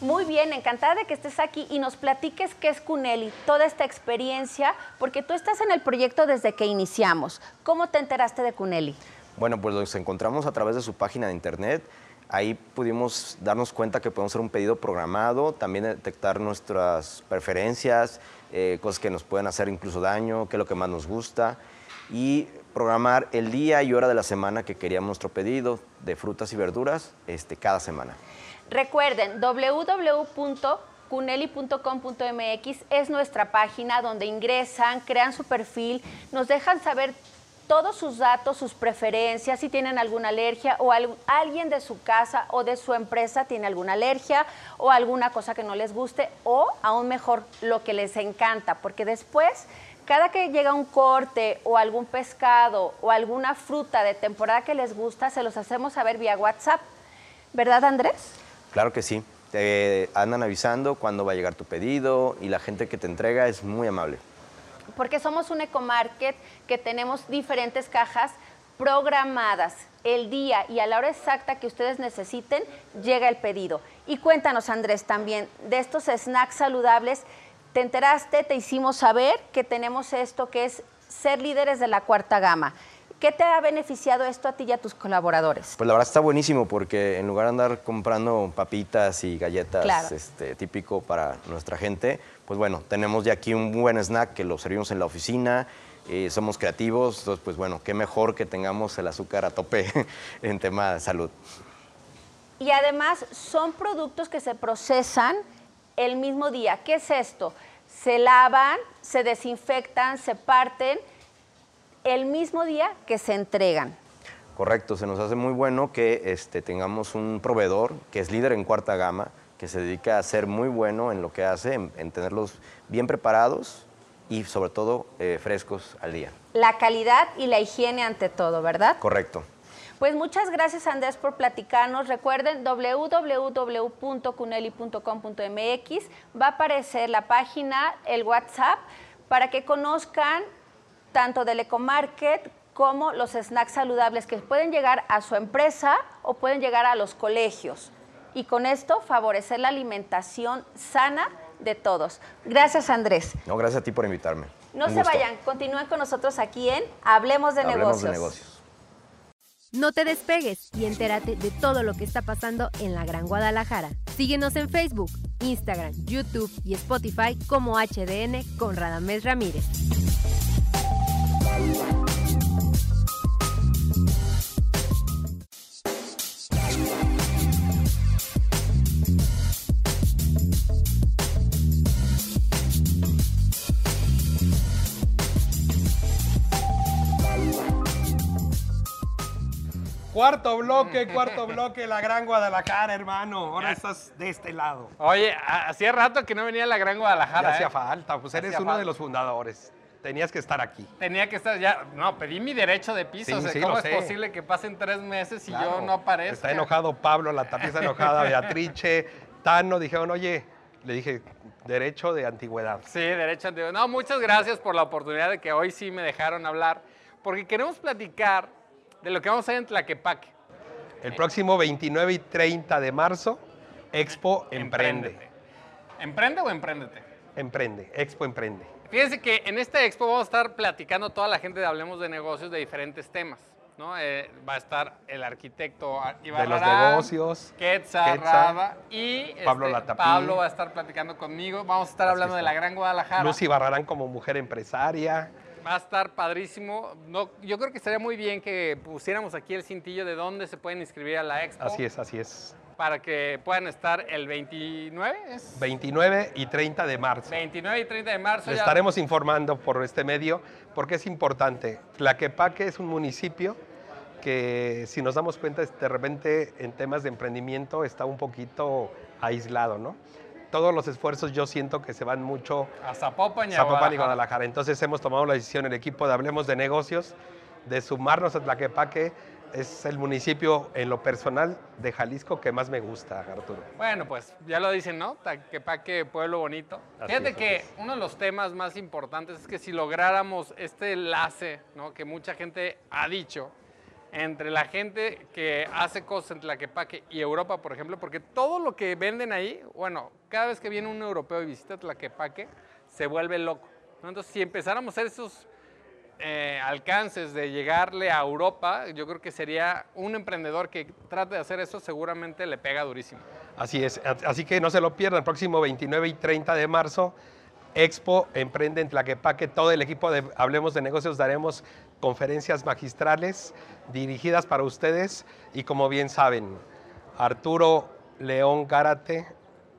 Muy bien, encantada de que estés aquí y nos platiques qué es Cuneli, toda esta experiencia, porque tú estás en el proyecto desde que iniciamos. ¿Cómo te enteraste de Cuneli? Bueno, pues los encontramos a través de su página de internet. Ahí pudimos darnos cuenta que podemos hacer un pedido programado, también detectar nuestras preferencias, eh, cosas que nos pueden hacer incluso daño, qué es lo que más nos gusta, y programar el día y hora de la semana que queríamos nuestro pedido de frutas y verduras este, cada semana. Recuerden, cuneli.com.mx es nuestra página donde ingresan, crean su perfil, nos dejan saber todos sus datos, sus preferencias, si tienen alguna alergia o alguien de su casa o de su empresa tiene alguna alergia o alguna cosa que no les guste o aún mejor lo que les encanta, porque después cada que llega un corte o algún pescado o alguna fruta de temporada que les gusta, se los hacemos saber vía WhatsApp. ¿Verdad, Andrés? Claro que sí. Te andan avisando cuándo va a llegar tu pedido y la gente que te entrega es muy amable. Porque somos un ecomarket que tenemos diferentes cajas programadas. El día y a la hora exacta que ustedes necesiten, llega el pedido. Y cuéntanos, Andrés, también de estos snacks saludables te enteraste, te hicimos saber que tenemos esto que es ser líderes de la cuarta gama. ¿Qué te ha beneficiado esto a ti y a tus colaboradores? Pues la verdad está buenísimo porque en lugar de andar comprando papitas y galletas este, típico para nuestra gente, pues bueno, tenemos ya aquí un buen snack que lo servimos en la oficina, eh, somos creativos, entonces pues bueno, qué mejor que tengamos el azúcar a tope (laughs) en tema de salud. Y además son productos que se procesan el mismo día. ¿Qué es esto? Se lavan, se desinfectan, se parten el mismo día que se entregan. Correcto, se nos hace muy bueno que este, tengamos un proveedor que es líder en cuarta gama, que se dedica a ser muy bueno en lo que hace, en, tenerlos bien preparados y sobre todo eh, frescos al día. La calidad y la higiene ante todo, ¿verdad? Correcto. Pues muchas gracias Andrés por platicarnos. Recuerden www.cuneli.com.mx. Va a aparecer la página, el WhatsApp, para que conozcan tanto del Ecomarket como los snacks saludables que pueden llegar a su empresa o pueden llegar a los colegios. Y con esto favorecer la alimentación sana de todos. Gracias Andrés. No, gracias a ti por invitarme. No se vayan, continúen con nosotros aquí en Hablemos de Hablemos Negocios. De negocios. No te despegues y entérate de todo lo que está pasando en la Gran Guadalajara. Síguenos en Facebook, Instagram, YouTube y Spotify como HDN con Radamés Ramírez. Cuarto bloque, cuarto bloque, la Gran Guadalajara, hermano. Ahora estás de este lado. Oye, hacía rato que no venía la Gran Guadalajara. Ya hacía ¿eh? falta, pues eres uno de los fundadores. Tenías que estar aquí. Tenía que estar ya. No, pedí mi derecho de piso. ¿Cómo es posible que pasen tres meses y yo no aparezca? Está enojado Pablo, la tapiza enojada, Beatrice, Tano. Dijeron, oye, le dije, derecho de antigüedad. Sí, derecho de antigüedad. No, muchas gracias por la oportunidad de que hoy sí me dejaron hablar, porque queremos platicar de lo que vamos a hacer en Tlaquepaque. El próximo 29 y 30 de marzo, Expo Emprende. ¿Emprende o emprendete? Emprende, Expo Emprende. Fíjense que en esta expo vamos a estar platicando toda la gente de Hablemos de Negocios de diferentes temas. ¿no? Eh, va a estar el arquitecto Iván De los negocios. Quetzal, Raba y Pablo este, Pablo va a estar platicando conmigo. Vamos a estar hablando de la Gran Guadalajara. Lucy Barrarán como mujer empresaria va a estar padrísimo. No, yo creo que estaría muy bien que pusiéramos aquí el cintillo de dónde se pueden inscribir a la expo. Así es, así es. Para que puedan estar el 29, ¿es? 29 y 30 de marzo. 29 y 30 de marzo. Le estaremos informando por este medio porque es importante. Tlaquepaque es un municipio que si nos damos cuenta de repente en temas de emprendimiento está un poquito aislado, ¿no? todos los esfuerzos yo siento que se van mucho a Zapopan y, a Zapopan y Guadalajara. Entonces hemos tomado la decisión, el equipo de Hablemos de Negocios, de sumarnos a Tlaquepaque. Es el municipio en lo personal de Jalisco que más me gusta, Arturo. Bueno, pues ya lo dicen, ¿no? Tlaquepaque, pueblo bonito. Fíjate que uno de los temas más importantes es que si lográramos este enlace, ¿no? Que mucha gente ha dicho, entre la gente que hace cosas en Tlaquepaque y Europa, por ejemplo, porque todo lo que venden ahí, bueno, cada vez que viene un europeo y visita Tlaquepaque, se vuelve loco. Entonces, si empezáramos a hacer esos eh, alcances de llegarle a Europa, yo creo que sería un emprendedor que trate de hacer eso, seguramente le pega durísimo. Así es, así que no se lo pierdan, el próximo 29 y 30 de marzo Expo Emprende en Tlaquepaque. Todo el equipo de Hablemos de Negocios daremos conferencias magistrales dirigidas para ustedes y como bien saben, Arturo León Gárate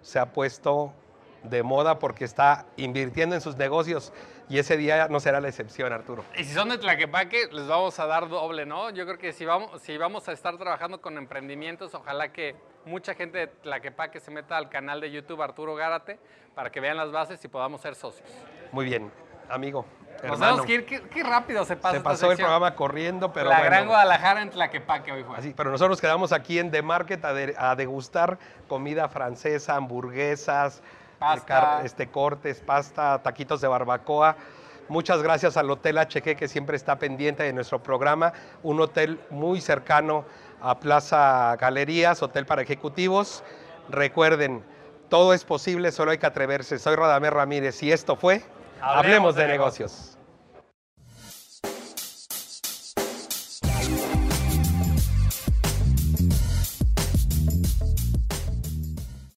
se ha puesto de moda porque está invirtiendo en sus negocios y ese día no será la excepción, Arturo. Y si son de Tlaquepaque, les vamos a dar doble, ¿no? Yo creo que si vamos, si vamos a estar trabajando con emprendimientos, ojalá que mucha gente de Tlaquepaque se meta al canal de YouTube Arturo Gárate para que vean las bases y podamos ser socios. Muy bien, amigo. Nos tenemos que ir, qué, qué rápido se pasa Se esta pasó el programa corriendo, pero La bueno. Gran Guadalajara en Tlaquepaque hoy fue. Así, pero nosotros quedamos aquí en The Market a, de- a degustar comida francesa, hamburguesas, Pasta. este, cortes, pasta, taquitos de barbacoa. Muchas gracias al Hotel HG que siempre está pendiente de nuestro programa. Un hotel muy cercano a Plaza Galerías, hotel para ejecutivos. Recuerden, todo es posible, solo hay que atreverse. Soy Radamés Ramírez y esto fue Hablemos Hablemos, de de negocios.